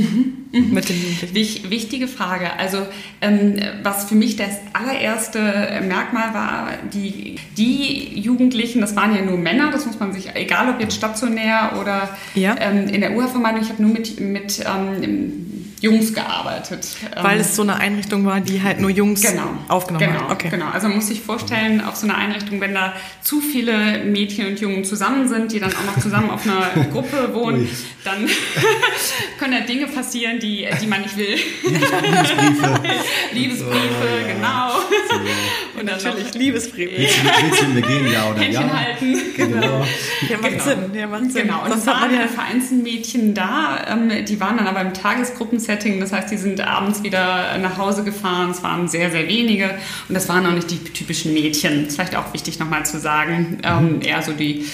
mhm, mhm. mit den? Wich, wichtige Frage. Also, ähm, was für mich das allererste Merkmal war, die, die Jugendlichen, das waren ja nur Männer, das muss man sich, egal ob jetzt stationär oder ja. ähm, in der UH-Vermeidung, ich habe nur mit, mit ähm, Jungs gearbeitet. Weil es so eine Einrichtung war, die halt nur Jungs genau, aufgenommen genau, hat. Okay. Genau, also man muss sich vorstellen, auf so einer Einrichtung, wenn da zu viele Mädchen und Jungen zusammen sind, die dann auch noch zusammen auf einer Gruppe wohnen, dann können da Dinge passieren, die, die man nicht will. Liebesbriefe. Liebesbriefe, so, genau. So. Und natürlich Liebesbriefe. Willst, willst du mir gehen, ja oder Händchen ja? halten. Genau. Ja, macht genau. Sinn. Ja, macht Sinn. Genau. Und es waren ja Vereinsmädchen da, ähm, die waren dann aber im Tagesgruppensetting, das heißt, die sind abends wieder nach Hause gefahren. Es waren sehr, sehr wenige und das waren auch nicht die typischen Mädchen. Das ist vielleicht auch wichtig nochmal zu sagen. Ähm, eher so die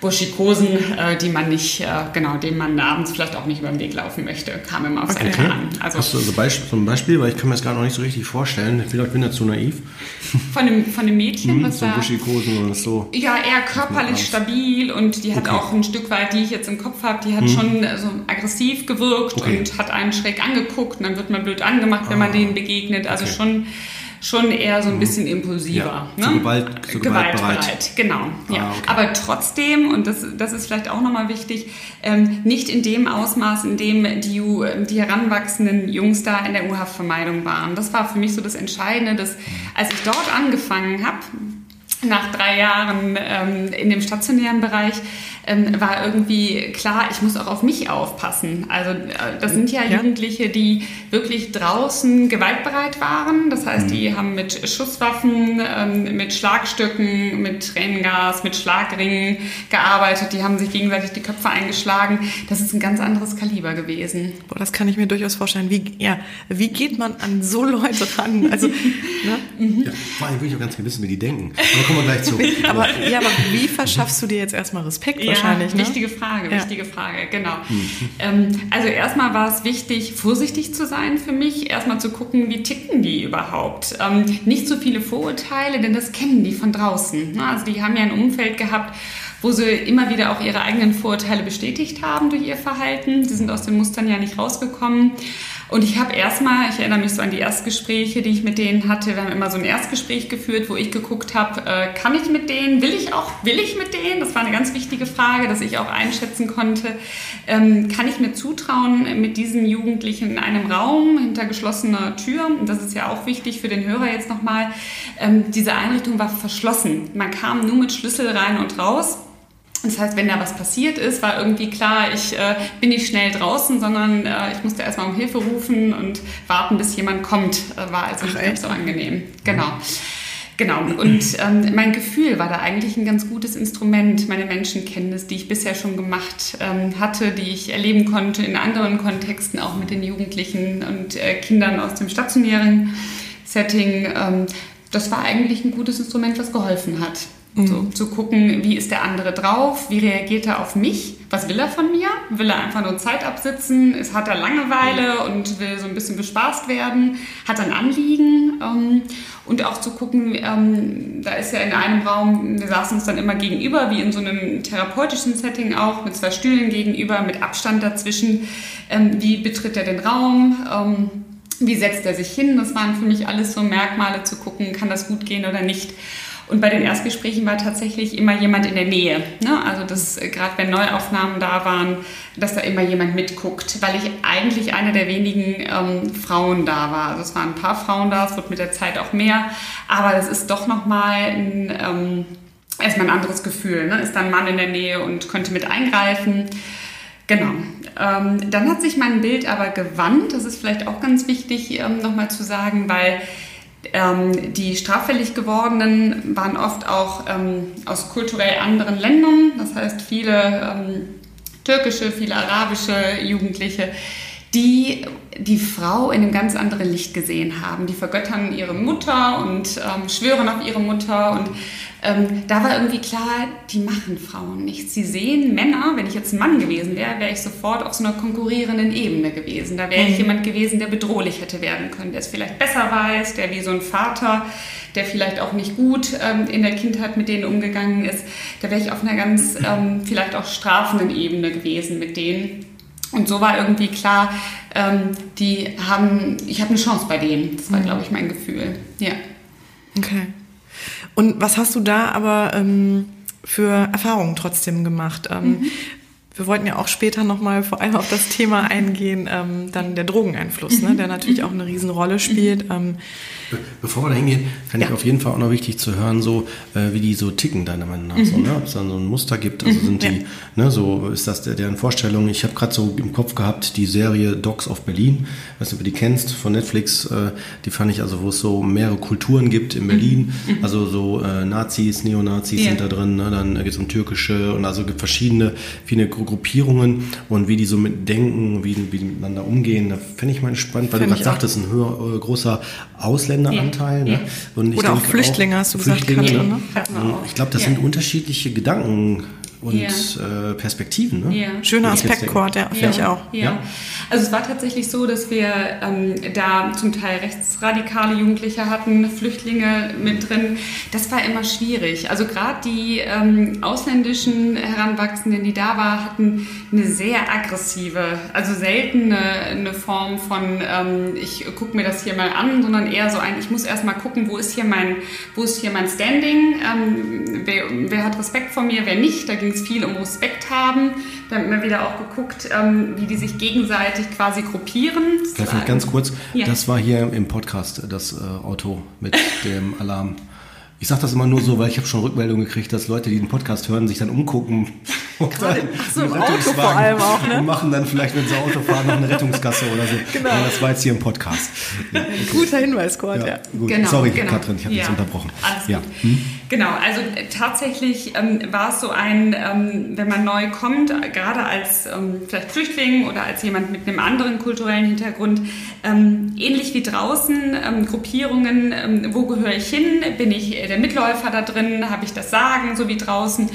Burschikosen, äh, die man nicht, äh, genau, denen man abends vielleicht auch nicht über den Weg laufen möchte, kam immer aufs okay. An. Also, Hast du also Beispiel, so ein Beispiel, weil ich kann mir das gar noch nicht so richtig vorstellen. Vielleicht bin ich ja zu naiv. Von dem, von dem Mädchen, mhm, was so da... Burschikosen oder so. Ja, eher körperlich stabil und die hat okay. auch ein Stück weit, die ich jetzt im Kopf habe, die hat mhm. schon so aggressiv gewirkt okay. und hat einen schräg angeguckt und dann wird man blöd angemacht, wenn man ah. denen begegnet. Also schon schon eher so ein mhm. bisschen impulsiver. Ja, ne? zu Gewalt, zu gewaltbereit. Genau. Ah, ja. Okay. Aber trotzdem, und das, das ist vielleicht auch nochmal wichtig, ähm, nicht in dem Ausmaß, in dem die, die heranwachsenden Jungs da in der U-Haftvermeidung waren. Das war für mich so das Entscheidende, dass als ich dort angefangen habe, nach drei Jahren ähm, in dem stationären Bereich ähm, war irgendwie klar, ich muss auch auf mich aufpassen. Also äh, das sind ja, ja, Jugendliche, die wirklich draußen gewaltbereit waren. Das heißt, mhm. die haben mit Schusswaffen, ähm, mit Schlagstücken, mit Tränengas, mit Schlagringen gearbeitet. Die haben sich gegenseitig die Köpfe eingeschlagen. Das ist ein ganz anderes Kaliber gewesen. Boah, das kann ich mir durchaus vorstellen. Wie, ja, wie geht man an so Leute ran? Also, ne? mhm. ja, vor allem würde ich auch ganz gerne wissen, wie die denken. Aber kommen wir gleich zu. aber, ja, aber wie verschaffst du dir jetzt erstmal Respekt? Ja, wahrscheinlich. Ne? Wichtige Frage, ja. wichtige Frage, genau. Mhm. Ähm, also erstmal war es wichtig, vorsichtig zu sein für mich, erstmal zu gucken, wie ticken die überhaupt. Ähm, nicht so viele Vorurteile, denn das kennen die von draußen. Ne? Also die haben ja ein Umfeld gehabt, wo sie immer wieder auch ihre eigenen Vorurteile bestätigt haben durch ihr Verhalten. Sie sind aus den Mustern ja nicht rausgekommen. Und ich habe erstmal, ich erinnere mich so an die Erstgespräche, die ich mit denen hatte. Wir haben immer so ein Erstgespräch geführt, wo ich geguckt habe, äh, kann ich mit denen, will ich auch, will ich mit denen? Das war eine ganz wichtige Frage, dass ich auch einschätzen konnte, ähm, kann ich mir zutrauen, mit diesen Jugendlichen in einem Raum hinter geschlossener Tür, und das ist ja auch wichtig für den Hörer jetzt nochmal, ähm, diese Einrichtung war verschlossen. Man kam nur mit Schlüssel rein und raus. Das heißt, wenn da was passiert ist, war irgendwie klar, ich äh, bin nicht schnell draußen, sondern äh, ich musste erstmal um Hilfe rufen und warten, bis jemand kommt. Äh, war also Ach, nicht ganz so angenehm. Genau. Genau. Und ähm, mein Gefühl war da eigentlich ein ganz gutes Instrument, meine Menschenkenntnis, die ich bisher schon gemacht ähm, hatte, die ich erleben konnte in anderen Kontexten, auch mit den Jugendlichen und äh, Kindern aus dem stationären Setting. Ähm, das war eigentlich ein gutes Instrument, was geholfen hat. Mhm. So, zu gucken, wie ist der andere drauf, wie reagiert er auf mich, was will er von mir? Will er einfach nur Zeit absitzen? Ist, hat er Langeweile und will so ein bisschen bespaßt werden? Hat er ein Anliegen? Ähm, und auch zu gucken, ähm, da ist ja in einem Raum, wir saßen uns dann immer gegenüber, wie in so einem therapeutischen Setting auch, mit zwei Stühlen gegenüber, mit Abstand dazwischen. Ähm, wie betritt er den Raum? Ähm, wie setzt er sich hin? Das waren für mich alles so Merkmale zu gucken, kann das gut gehen oder nicht. Und bei den Erstgesprächen war tatsächlich immer jemand in der Nähe. Ne? Also dass äh, gerade wenn Neuaufnahmen da waren, dass da immer jemand mitguckt, weil ich eigentlich eine der wenigen ähm, Frauen da war. Also es waren ein paar Frauen da, es wird mit der Zeit auch mehr, aber es ist doch nochmal ein, ähm, erstmal ein anderes Gefühl. Ne? Ist da ein Mann in der Nähe und könnte mit eingreifen. Genau. Ähm, dann hat sich mein Bild aber gewandt. Das ist vielleicht auch ganz wichtig ähm, nochmal zu sagen, weil ähm, die straffällig gewordenen waren oft auch ähm, aus kulturell anderen Ländern, das heißt viele ähm, türkische, viele arabische Jugendliche, die die Frau in einem ganz anderen Licht gesehen haben. Die vergöttern ihre Mutter und ähm, schwören auf ihre Mutter und ähm, da war irgendwie klar, die machen Frauen nichts. Sie sehen Männer, wenn ich jetzt ein Mann gewesen wäre, wäre ich sofort auf so einer konkurrierenden Ebene gewesen. Da wäre ich mhm. jemand gewesen, der bedrohlich hätte werden können, der es vielleicht besser weiß, der wie so ein Vater, der vielleicht auch nicht gut ähm, in der Kindheit mit denen umgegangen ist, da wäre ich auf einer ganz ähm, vielleicht auch strafenden Ebene gewesen mit denen. Und so war irgendwie klar, ähm, die haben, ich habe eine Chance bei denen. Das war, mhm. glaube ich, mein Gefühl. Ja. Okay. Und was hast du da aber ähm, für Erfahrungen trotzdem gemacht? Ähm, mhm. Wir wollten ja auch später nochmal vor allem auf das Thema eingehen, ähm, dann der Drogeneinfluss, ne, der natürlich auch eine Riesenrolle spielt. Ähm, Bevor wir da hingehen, fände ja. ich auf jeden Fall auch noch wichtig zu hören, so äh, wie die so ticken, deiner Meinung nach. Mhm. So, ne? Ob es dann so ein Muster gibt, also mhm. sind die, ja. ne, so ist das der, deren Vorstellung. Ich habe gerade so im Kopf gehabt, die Serie Dogs of Berlin, ich weiß nicht, ob du die kennst, von Netflix, äh, die fand ich also, wo es so mehrere Kulturen gibt in Berlin, mhm. mhm. also so äh, Nazis, Neonazis ja. sind da drin, ne? dann geht es um türkische und also gibt verschiedene, viele Gruppierungen und wie die so mit denken, wie, wie die miteinander umgehen, da fände ich mal spannend, weil Fänd du gerade sagtest, ein höher, äh, großer Ausländer Ausländeranteil. Ja. Ne? Und Oder auch Flüchtlinge, auch, hast du gesagt. Flüchtlinge, ne? Ich glaube, das ja. sind unterschiedliche Gedanken und ja. äh, Perspektiven. Ne? Ja. Schöner Aspektcord, ja, finde ich auch. Ja. Also es war tatsächlich so, dass wir ähm, da zum Teil rechtsradikale Jugendliche hatten, Flüchtlinge mit drin. Das war immer schwierig. Also gerade die ähm, ausländischen Heranwachsenden, die da waren, hatten eine sehr aggressive, also selten eine, eine Form von, ähm, ich gucke mir das hier mal an, sondern eher so ein, ich muss erst mal gucken, wo ist hier mein, wo ist hier mein Standing, ähm, wer, wer hat Respekt vor mir, wer nicht. Da ging es viel um Respekt haben. Da haben wir wieder auch geguckt, ähm, wie die sich gegenseitig quasi gruppieren. Vielleicht ganz kurz, ja. das war hier im Podcast das äh, Auto mit dem Alarm. Ich sage das immer nur so, weil ich habe schon Rückmeldungen gekriegt, dass Leute, die den Podcast hören, sich dann umgucken. Und dann so im Auto vor allem auch, ne? Und machen dann vielleicht, wenn sie Auto fahren, noch eine Rettungskasse oder so. Genau. Ja, das war jetzt hier im Podcast. Ja, okay. Guter Hinweis, Kurt, ja. ja. Gut. Genau, Sorry, genau. Katrin, ich habe ja. jetzt unterbrochen. Alles ja. gut. Hm? Genau, also äh, tatsächlich ähm, war es so ein, ähm, wenn man neu kommt, gerade als ähm, vielleicht Flüchtling oder als jemand mit einem anderen kulturellen Hintergrund, ähm, ähnlich wie draußen, ähm, Gruppierungen, ähm, wo gehöre ich hin? Bin ich der Mitläufer da drin? Habe ich das Sagen, so wie draußen?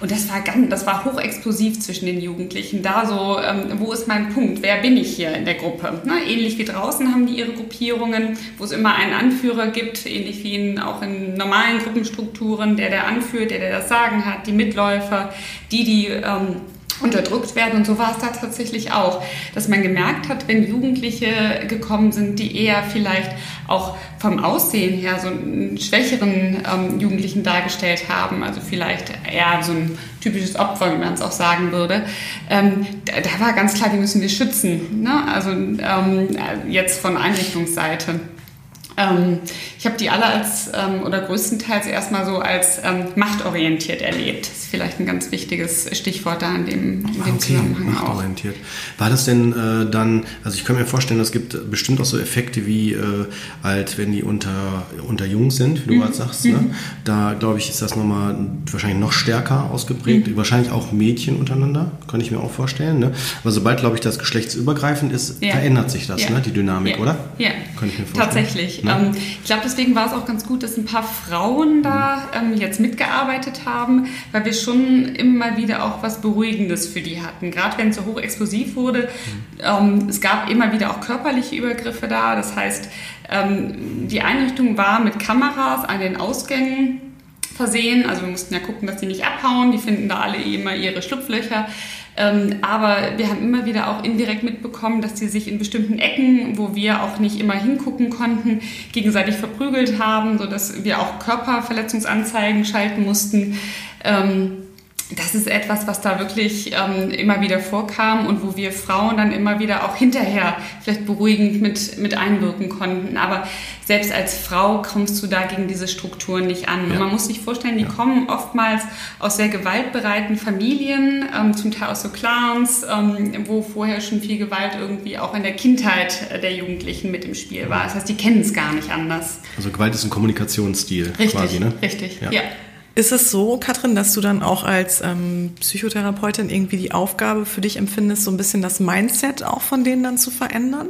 Und das war ganz, das war hochexplosiv zwischen den Jugendlichen. Da so, ähm, wo ist mein Punkt? Wer bin ich hier in der Gruppe? Ne? Ähnlich wie draußen haben die ihre Gruppierungen, wo es immer einen Anführer gibt, ähnlich wie in, auch in normalen Gruppenstrukturen, der der anführt, der der das Sagen hat, die Mitläufer, die die ähm, unterdrückt werden. Und so war es da tatsächlich auch, dass man gemerkt hat, wenn Jugendliche gekommen sind, die eher vielleicht auch vom Aussehen her so einen schwächeren ähm, Jugendlichen dargestellt haben, also vielleicht eher so ein typisches Opfer, wie man es auch sagen würde, ähm, da, da, war ganz klar, die müssen wir schützen. Ne? Also ähm, jetzt von Einrichtungsseite. Ähm, ich habe die alle als ähm, oder größtenteils erstmal so als ähm, machtorientiert erlebt. Das ist vielleicht ein ganz wichtiges Stichwort da in dem, in dem okay, Zusammenhang machtorientiert. Auch. War das denn äh, dann, also ich kann mir vorstellen, es gibt bestimmt auch so Effekte wie äh, halt, wenn die unter, unter Jungs sind, wie du mhm. gerade sagst. Ne? Mhm. Ne? Da glaube ich, ist das nochmal wahrscheinlich noch stärker ausgeprägt. Mhm. Wahrscheinlich auch Mädchen untereinander, kann ich mir auch vorstellen. Ne? Aber sobald, glaube ich, das geschlechtsübergreifend ist, ja. verändert sich das, ja. ne? die Dynamik, ja. oder? Ja, kann ich mir vorstellen. Tatsächlich. Ne? Ähm, ich glaube, deswegen war es auch ganz gut, dass ein paar Frauen da ähm, jetzt mitgearbeitet haben, weil wir schon immer wieder auch was Beruhigendes für die hatten. Gerade wenn es so hochexplosiv wurde. Ähm, es gab immer wieder auch körperliche Übergriffe da. Das heißt, ähm, die Einrichtung war mit Kameras an den Ausgängen versehen. Also wir mussten ja gucken, dass die nicht abhauen. Die finden da alle immer ihre Schlupflöcher. Ähm, aber wir haben immer wieder auch indirekt mitbekommen, dass sie sich in bestimmten Ecken, wo wir auch nicht immer hingucken konnten, gegenseitig verprügelt haben, sodass wir auch Körperverletzungsanzeigen schalten mussten. Ähm, das ist etwas, was da wirklich ähm, immer wieder vorkam und wo wir Frauen dann immer wieder auch hinterher vielleicht beruhigend mit, mit einwirken konnten. Aber selbst als Frau kommst du da gegen diese Strukturen nicht an. Ja. Und man muss sich vorstellen, die ja. kommen oftmals aus sehr gewaltbereiten Familien, ähm, zum Teil aus so Clans, ähm, wo vorher schon viel Gewalt irgendwie auch in der Kindheit der Jugendlichen mit im Spiel war. Das heißt, die kennen es gar nicht anders. Also Gewalt ist ein Kommunikationsstil richtig, quasi, ne? Richtig, ja. ja. Ist es so, Katrin, dass du dann auch als ähm, Psychotherapeutin irgendwie die Aufgabe für dich empfindest, so ein bisschen das Mindset auch von denen dann zu verändern?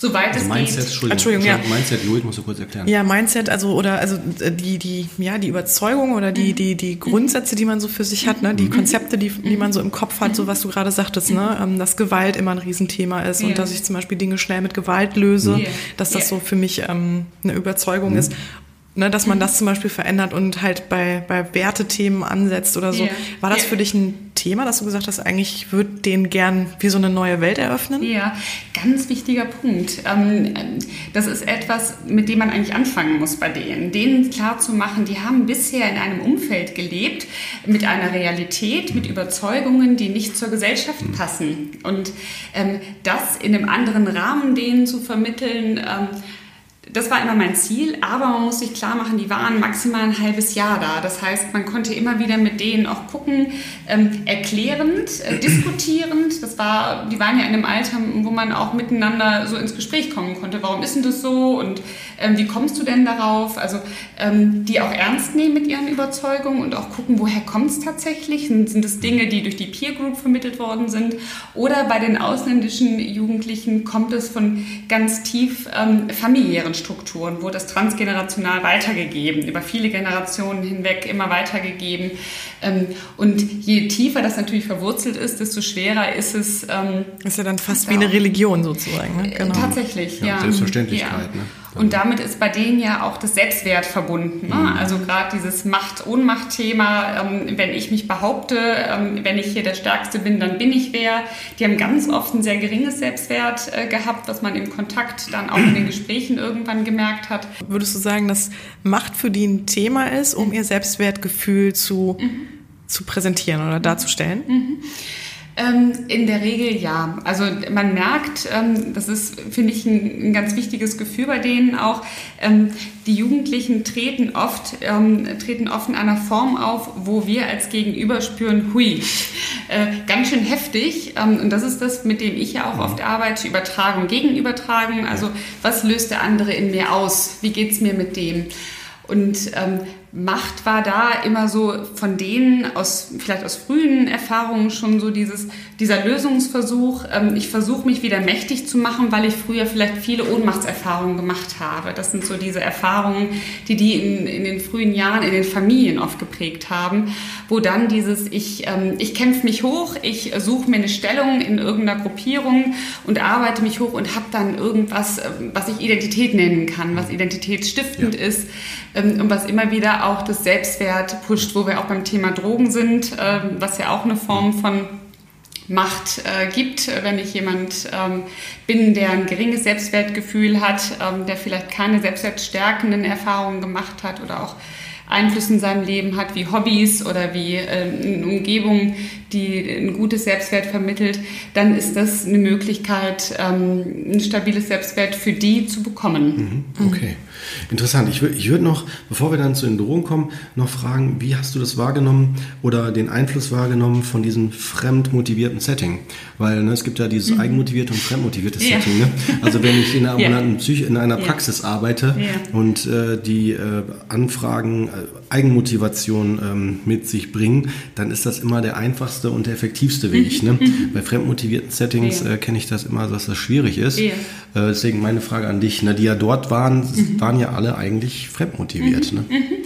Soweit also es Mindset, geht. Entschuldigung, Entschuldigung ja. Mindset, Louis, musst du kurz erklären. Ja, Mindset, also oder also äh, die die ja die Überzeugung oder die die die Grundsätze, die man so für sich hat, ne, die mhm. Konzepte, die die man so im Kopf hat, so was du gerade sagtest, ne, ähm, dass Gewalt immer ein Riesenthema ist ja. und dass ich zum Beispiel Dinge schnell mit Gewalt löse, ja. dass das so für mich ähm, eine Überzeugung mhm. ist ne, dass man das zum Beispiel verändert und halt bei, bei Wertethemen ansetzt oder so. Yeah. War das yeah. für dich ein Thema, dass du gesagt hast, eigentlich ich würde denen gern wie so eine neue Welt eröffnen? Ja, ganz wichtiger Punkt. Ähm, das ist etwas, mit dem man eigentlich anfangen muss bei denen. Denen klarzumachen, die haben bisher in einem Umfeld gelebt, mit einer Realität, mit Überzeugungen, die nicht zur Gesellschaft passen. Und ähm, das in einem anderen Rahmen denen zu vermitteln, ähm, das war immer mein Ziel, aber man muss sich klar machen, die waren maximal ein halbes Jahr da. Das heißt, man konnte immer wieder mit denen auch gucken, ähm, erklärend, äh, diskutierend. Das war, die waren ja in einem Alter, wo man auch miteinander so ins Gespräch kommen konnte. Warum ist denn das so und ähm, wie kommst du denn darauf? Also ähm, die auch ernst nehmen mit ihren Überzeugungen und auch gucken, woher kommt es tatsächlich? Sind, sind es Dinge, die durch die Peer Group vermittelt worden sind? Oder bei den ausländischen Jugendlichen kommt es von ganz tief ähm, familiären Strukturen, wurde es transgenerational weitergegeben, über viele Generationen hinweg immer weitergegeben. Ähm, und je tiefer das natürlich verwurzelt ist, desto schwerer ist es. Ähm, das ist ja dann fast wie eine Religion sozusagen. Ne? Genau. Tatsächlich, ja. ja. Selbstverständlichkeit. Ja. Ne? Und damit ist bei denen ja auch das Selbstwert verbunden. Ne? Mhm. Also gerade dieses Macht-Ohnmacht-Thema, ähm, wenn ich mich behaupte, ähm, wenn ich hier der Stärkste bin, dann bin ich wer. Die haben ganz oft ein sehr geringes Selbstwert äh, gehabt, was man im Kontakt dann auch in den Gesprächen irgendwann gemerkt hat. Würdest du sagen, dass Macht für die ein Thema ist, um ihr Selbstwertgefühl zu, mhm. zu präsentieren oder darzustellen? Mhm. Ähm, in der Regel ja. Also man merkt, ähm, das ist, finde ich, ein, ganz wichtiges Gefühl bei denen auch. Ähm, die Jugendlichen treten oft, treten oft in einer Form auf, wo wir als Gegenüber spüren, hui, äh, ganz schön heftig. Und das ist das, mit dem ich ja auch oft arbeite, Übertragung, Gegenübertragung. Also was löst der andere in mir aus? Wie geht es mir mit dem? Und ähm, Macht war da immer so von denen aus, vielleicht aus frühen Erfahrungen schon so dieses, dieser Lösungsversuch. Ähm, ich versuche mich wieder mächtig zu machen, weil ich früher vielleicht viele Ohnmachtserfahrungen gemacht habe. Das sind so diese Erfahrungen, die die in, in den frühen Jahren in den Familien oft geprägt haben, wo dann dieses, ich, ähm, ich kämpfe mich hoch, ich suche mir eine Stellung in irgendeiner Gruppierung und arbeite mich hoch und habe dann irgendwas, ähm, was ich Identität nennen kann, was identitätsstiftend ja. ist ähm, und was immer wieder auch das Selbstwert pusht, wo wir auch beim Thema Drogen sind, ähm, was ja auch eine Form von Macht äh, gibt, wenn ich jemand ähm, bin, der ein geringes Selbstwertgefühl hat, ähm, der vielleicht keine selbstwertstärkenden Erfahrungen gemacht hat oder auch Einfluss in seinem Leben hat, wie Hobbys oder wie äh, eine Umgebung, die ein gutes Selbstwert vermittelt, dann ist das eine Möglichkeit, ähm, ein stabiles Selbstwert für die zu bekommen. Mhm. Okay. Interessant. Ich, ich würde noch, bevor wir dann zu den Drogen kommen, noch fragen, wie hast du das wahrgenommen oder den Einfluss wahrgenommen von diesem fremdmotivierten Setting? Weil ne, es gibt ja dieses mhm. eigenmotivierte und fremdmotivierte ja. Setting. Ne? Also wenn ich in einer, ja. Psych in einer Praxis ja. arbeite und äh, die äh, Anfragen äh, Eigenmotivation ähm, mit sich bringen, dann ist das immer der einfachste und der effektivste Weg. Mhm. Ne? Bei fremdmotivierten Settings äh, kenne ich das immer, dass das schwierig ist. Äh, deswegen meine Frage an dich, ne, die ja dort waren, mhm. Waren ja alle eigentlich fremdmotiviert. Mhm. Ne? Mhm.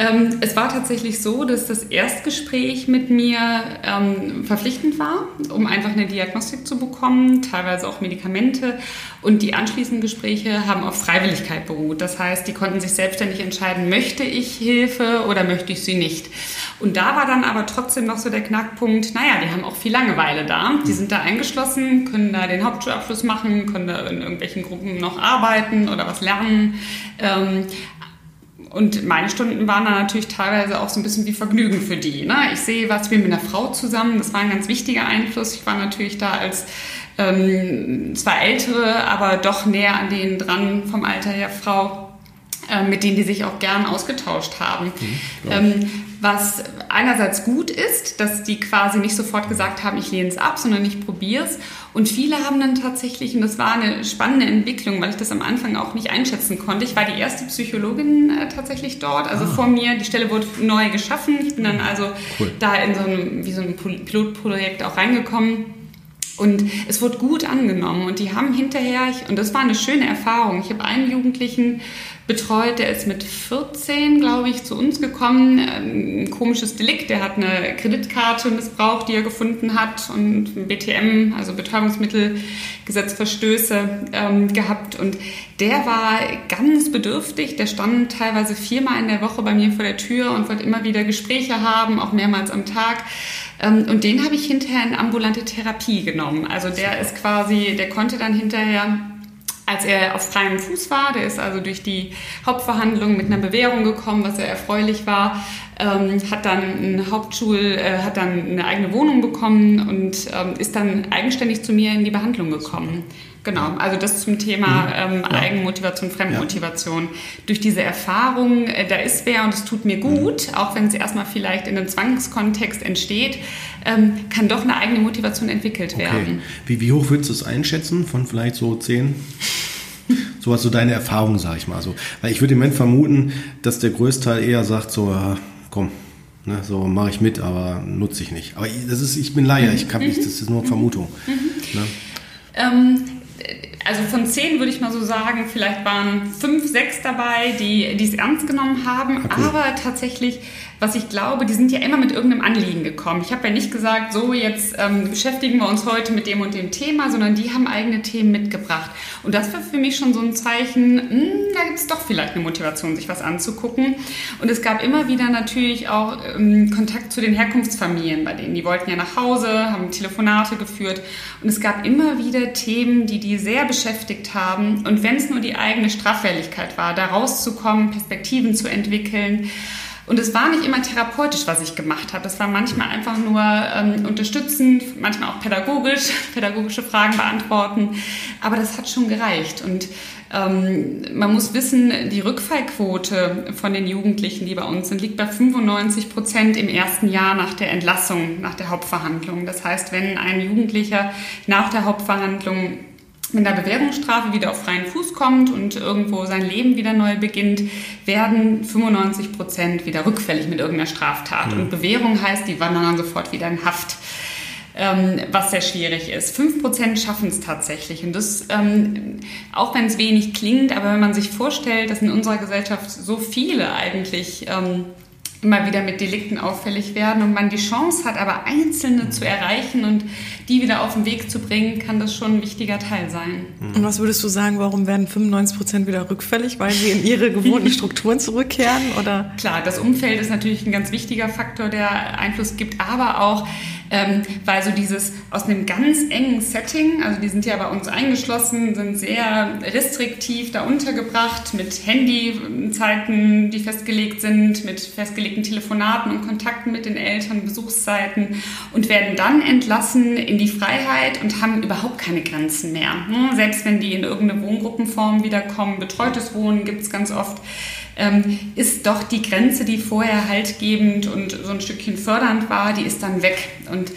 Ähm, es war tatsächlich so, dass das Erstgespräch mit mir ähm, verpflichtend war, um einfach eine Diagnostik zu bekommen, teilweise auch Medikamente. Und die anschließenden Gespräche haben auf Freiwilligkeit beruht. Das heißt, die konnten sich selbstständig entscheiden, möchte ich Hilfe oder möchte ich sie nicht. Und da war dann aber trotzdem noch so der Knackpunkt, naja, die haben auch viel Langeweile da. Die sind da eingeschlossen, können da den Hauptschulabschluss machen, können da in irgendwelchen Gruppen noch arbeiten oder was lernen. Ähm, und meine Stunden waren dann natürlich teilweise auch so ein bisschen wie Vergnügen für die. Ne? Ich sehe was, ich bin mit einer Frau zusammen, das war ein ganz wichtiger Einfluss. Ich war natürlich da als ähm, zwar ältere, aber doch näher an denen dran vom Alter her Frau, äh, mit denen die sich auch gern ausgetauscht haben. Mhm, ähm, was einerseits gut ist, dass die quasi nicht sofort gesagt haben, ich lehne es ab, sondern ich probiere es. Und viele haben dann tatsächlich, und das war eine spannende Entwicklung, weil ich das am Anfang auch nicht einschätzen konnte. Ich war die erste Psychologin äh, tatsächlich dort, also ah. vor mir. Die Stelle wurde neu geschaffen. Ich bin dann also cool. da in so einem, wie so ein Pilotprojekt auch reingekommen. Und es wurde gut angenommen und die haben hinterher, und das war eine schöne Erfahrung, ich habe einen Jugendlichen betreut. Der ist mit 14, glaube ich, zu uns gekommen. Ein komisches Delikt. Der hat eine Kreditkarte missbraucht, die er gefunden hat und BTM, also Betäubungsmittelgesetzverstöße ähm, gehabt. Und der war ganz bedürftig. Der stand teilweise viermal in der Woche bei mir vor der Tür und wollte immer wieder Gespräche haben, auch mehrmals am Tag. Ähm, und den habe ich hinterher in ambulante Therapie genommen. Also der ist quasi, der konnte dann hinterher als er auf freiem Fuß war, der ist also durch die Hauptverhandlung mit einer Bewährung gekommen, was sehr erfreulich war, ähm, hat dann eine Hauptschul, äh, hat dann eine eigene Wohnung bekommen und ähm, ist dann eigenständig zu mir in die Behandlung gekommen. Genau, also das zum Thema mhm. ähm, ja. Eigenmotivation, Fremdmotivation. Ja. Durch diese Erfahrung, äh, da ist wer und es tut mir gut, mhm. auch wenn es erstmal vielleicht in einem Zwangskontext entsteht, ähm, kann doch eine eigene Motivation entwickelt okay. werden. Wie, wie hoch würdest du es einschätzen? Von vielleicht so 10? so was so deine Erfahrung, sag ich mal so. Weil ich würde im Moment vermuten, dass der Größteil eher sagt so, ja, komm, ne, so mache ich mit, aber nutze ich nicht. Aber das ist, ich bin Laie, ich kann nicht, das ist nur Vermutung. Mhm. Ne? Ähm, also von zehn würde ich mal so sagen, vielleicht waren fünf, sechs dabei, die es ernst genommen haben. Ah, cool. Aber tatsächlich was ich glaube, die sind ja immer mit irgendeinem Anliegen gekommen. Ich habe ja nicht gesagt, so jetzt ähm, beschäftigen wir uns heute mit dem und dem Thema, sondern die haben eigene Themen mitgebracht. Und das war für mich schon so ein Zeichen, mh, hm, da gibt es doch vielleicht eine Motivation, sich was anzugucken. Und es gab immer wieder natürlich auch ähm, Kontakt zu den Herkunftsfamilien bei denen. Die wollten ja nach Hause, haben Telefonate geführt. Und es gab immer wieder Themen, die die sehr beschäftigt haben. Und wenn es nur die eigene Straffälligkeit war, da rauszukommen, Perspektiven zu entwickeln, Und es war nicht immer therapeutisch, was ich gemacht habe. Es war manchmal einfach nur ähm, unterstützend, manchmal auch pädagogisch, pädagogische Fragen beantworten. Aber das hat schon gereicht. Und ähm, man muss wissen, die Rückfallquote von den Jugendlichen, die bei uns sind, liegt bei 95 Prozent im ersten Jahr nach der Entlassung, nach der Hauptverhandlung. Das heißt, wenn ein Jugendlicher nach der Hauptverhandlung mit einer Bewährungsstrafe wieder auf freien Fuß kommt und irgendwo sein Leben wieder neu beginnt, werden 95 Prozent wieder rückfällig mit irgendeiner Straftat. Mhm. Und Bewährung heißt, die wandern dann sofort wieder in Haft ähm, was sehr schwierig ist. 5% schaffen es tatsächlich. Und das, ähm, auch wenn es wenig klingt, aber wenn man sich vorstellt, dass in unserer Gesellschaft so viele eigentlich ähm, immer wieder mit Delikten auffällig werden und man die Chance hat, aber Einzelne zu erreichen und die wieder auf den Weg zu bringen, kann das schon ein wichtiger Teil sein. Und was würdest du sagen, warum werden 95 Prozent wieder rückfällig, weil sie in ihre gewohnten Strukturen zurückkehren? Oder? Klar, das Umfeld ist natürlich ein ganz wichtiger Faktor, der Einfluss gibt, aber auch ähm, weil so dieses aus einem ganz engen Setting, also die sind ja bei uns eingeschlossen, sind sehr restriktiv da untergebracht mit Handyzeiten, die festgelegt sind, mit festgelegten Telefonaten und Kontakten mit den Eltern, Besuchszeiten und werden dann entlassen in die Freiheit und haben überhaupt keine Grenzen mehr. Ne? Selbst wenn die in irgendeine Wohngruppenform wiederkommen, betreutes Wohnen gibt es ganz oft ähm, ist doch die Grenze, die vorher haltgebend und so ein Stückchen fördernd war, die ist dann weg. Und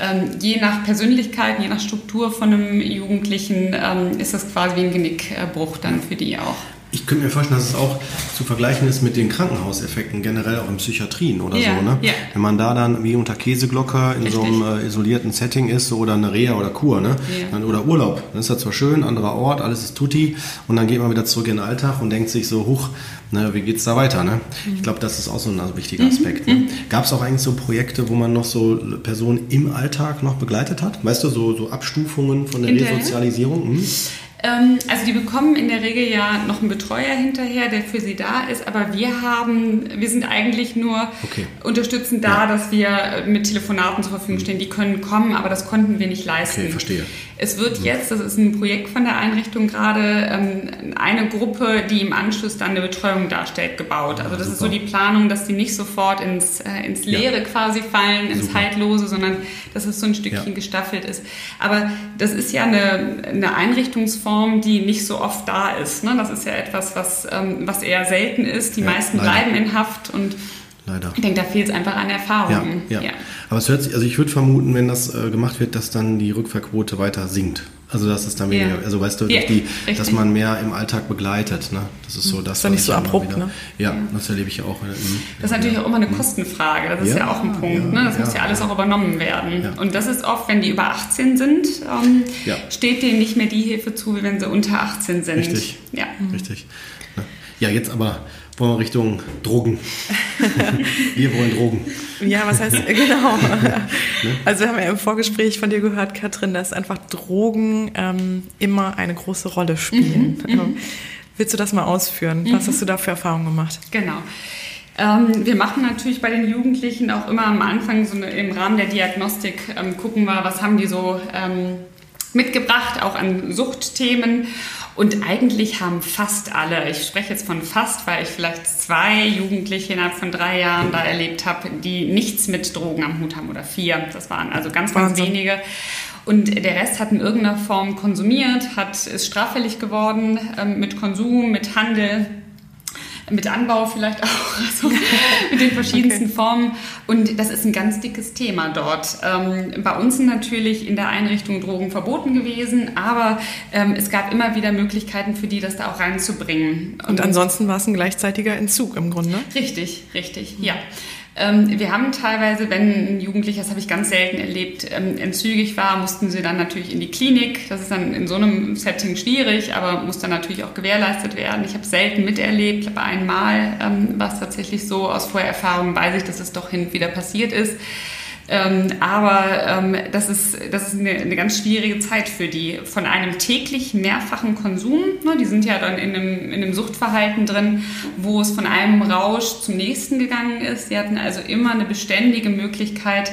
ähm, je nach Persönlichkeit, je nach Struktur von einem Jugendlichen ähm, ist das quasi wie ein Genickbruch dann für die auch. Ich könnte mir vorstellen, dass es auch zu vergleichen ist mit den Krankenhauseffekten, generell auch in Psychiatrien oder ja, so. Ne? Ja. Wenn man da dann wie unter Käseglocke in Richtig. so einem äh, isolierten Setting ist so, oder eine Reha oder Kur ne? Ja. Oder Urlaub, dann ist das zwar schön, anderer Ort, alles ist tutti und dann geht man wieder zurück in den Alltag und denkt sich so, huch, ne, wie geht's da weiter? Ne? Mhm. Ich glaube, das ist auch so ein wichtiger mhm. Aspekt. Ne? Mhm. Gab es auch eigentlich so Projekte, wo man noch so Personen im Alltag noch begleitet hat? Weißt du, so, so Abstufungen von der Hinterher? Resozialisierung? Mhm. Ähm, also die bekommen in der Regel ja noch einen Betreuer hinterher, der für sie da ist, aber wir haben, wir sind eigentlich nur okay. unterstützend da, ja. dass wir mit Telefonaten zur Verfügung stehen. Die können kommen, aber das konnten wir nicht leisten. Okay, verstehe. Es wird jetzt, das ist ein Projekt von der Einrichtung gerade, ähm, eine Gruppe, die im Anschluss dann eine Betreuung darstellt, gebaut. Also das Super. ist so die Planung, dass die nicht sofort ins, äh, ins Leere ja. quasi fallen, ins Super. Zeitlose, sondern dass es so ein Stückchen ja. gestaffelt ist. Aber das ist ja eine, eine Einrichtungsform, die nicht so oft da ist. Ne? Das ist ja etwas, was, ähm, was eher selten ist. Die ja, meisten leider. bleiben in Haft und leider. Ich denke, da fehlt es einfach an Erfahrungen. Ja, ja. ja, Aber es hört sich, also ich würde vermuten, wenn das äh, gemacht wird, dass dann die Rückfahrquote weiter sinkt. Also dass es dann weniger, ja. also weißt du, ja, die, dass man mehr im Alltag begleitet. Ne? Das ist so das. Das ist nicht so abrupt, wieder, ne? Ja, das erlebe ich ja auch. In, das ist natürlich auch immer eine Kostenfrage. Das ist ja, auch ein Punkt. ne? Das muss ja alles auch übernommen werden. Und das ist oft, wenn die über 18 sind, ähm, steht denen nicht mehr die Hilfe zu, wie wenn sie unter 18 sind. Richtig. Ja. Richtig. Ja, jetzt aber wollen wir Richtung Drogen. wir wollen Drogen. Ja, was heißt, genau. Ne? Also wir haben ja im Vorgespräch von dir gehört, Katrin, dass einfach Drogen ähm, immer eine große Rolle spielen. Mhm, mhm. Willst du das mal ausführen? Was mhm. hast du da für Erfahrungen gemacht? Genau. Ähm, wir machen natürlich bei den Jugendlichen auch immer am Anfang so eine, im Rahmen der Diagnostik, ähm, gucken wir, was haben die so ähm, mitgebracht, auch an Suchtthemen. Und eigentlich haben fast alle, ich spreche jetzt von fast, weil ich vielleicht zwei Jugendliche innerhalb von drei Jahren da erlebt habe, die nichts mit Drogen am Hut haben oder vier. Das waren also ganz, ganz Wahnsinn. wenige. Und der Rest hat in irgendeiner Form konsumiert, hat, ist straffällig geworden ähm, mit Konsum, mit Handel, mit Anbau vielleicht auch, also mit den verschiedensten okay. Formen. Und das ist ein ganz dickes Thema dort. Ähm, bei uns sind natürlich in der Einrichtung Drogen verboten gewesen, aber ähm, es gab immer wieder Möglichkeiten für die, das da auch reinzubringen. Und, Und ansonsten war es ein gleichzeitiger Entzug im Grunde? Richtig, richtig, ja. Ähm, wir haben teilweise, wenn ein Jugendlicher, das habe ich ganz selten erlebt, ähm, entzügig war, mussten sie dann natürlich in die Klinik. Das ist dann in so einem Setting schwierig, aber muss dann natürlich auch gewährleistet werden. Ich habe selten miterlebt, habe einmal ähm, war es tatsächlich so, aus Vorerfahrung weiß ich, dass es doch hin und wieder passiert ist. Ähm, aber ähm, das ist, das ist eine, eine, ganz schwierige Zeit für die. Von einem täglich mehrfachen Konsum, ne, die sind ja dann in einem, in einem Suchtverhalten drin, wo es von einem Rausch zum nächsten gegangen ist. Sie hatten also immer eine beständige Möglichkeit,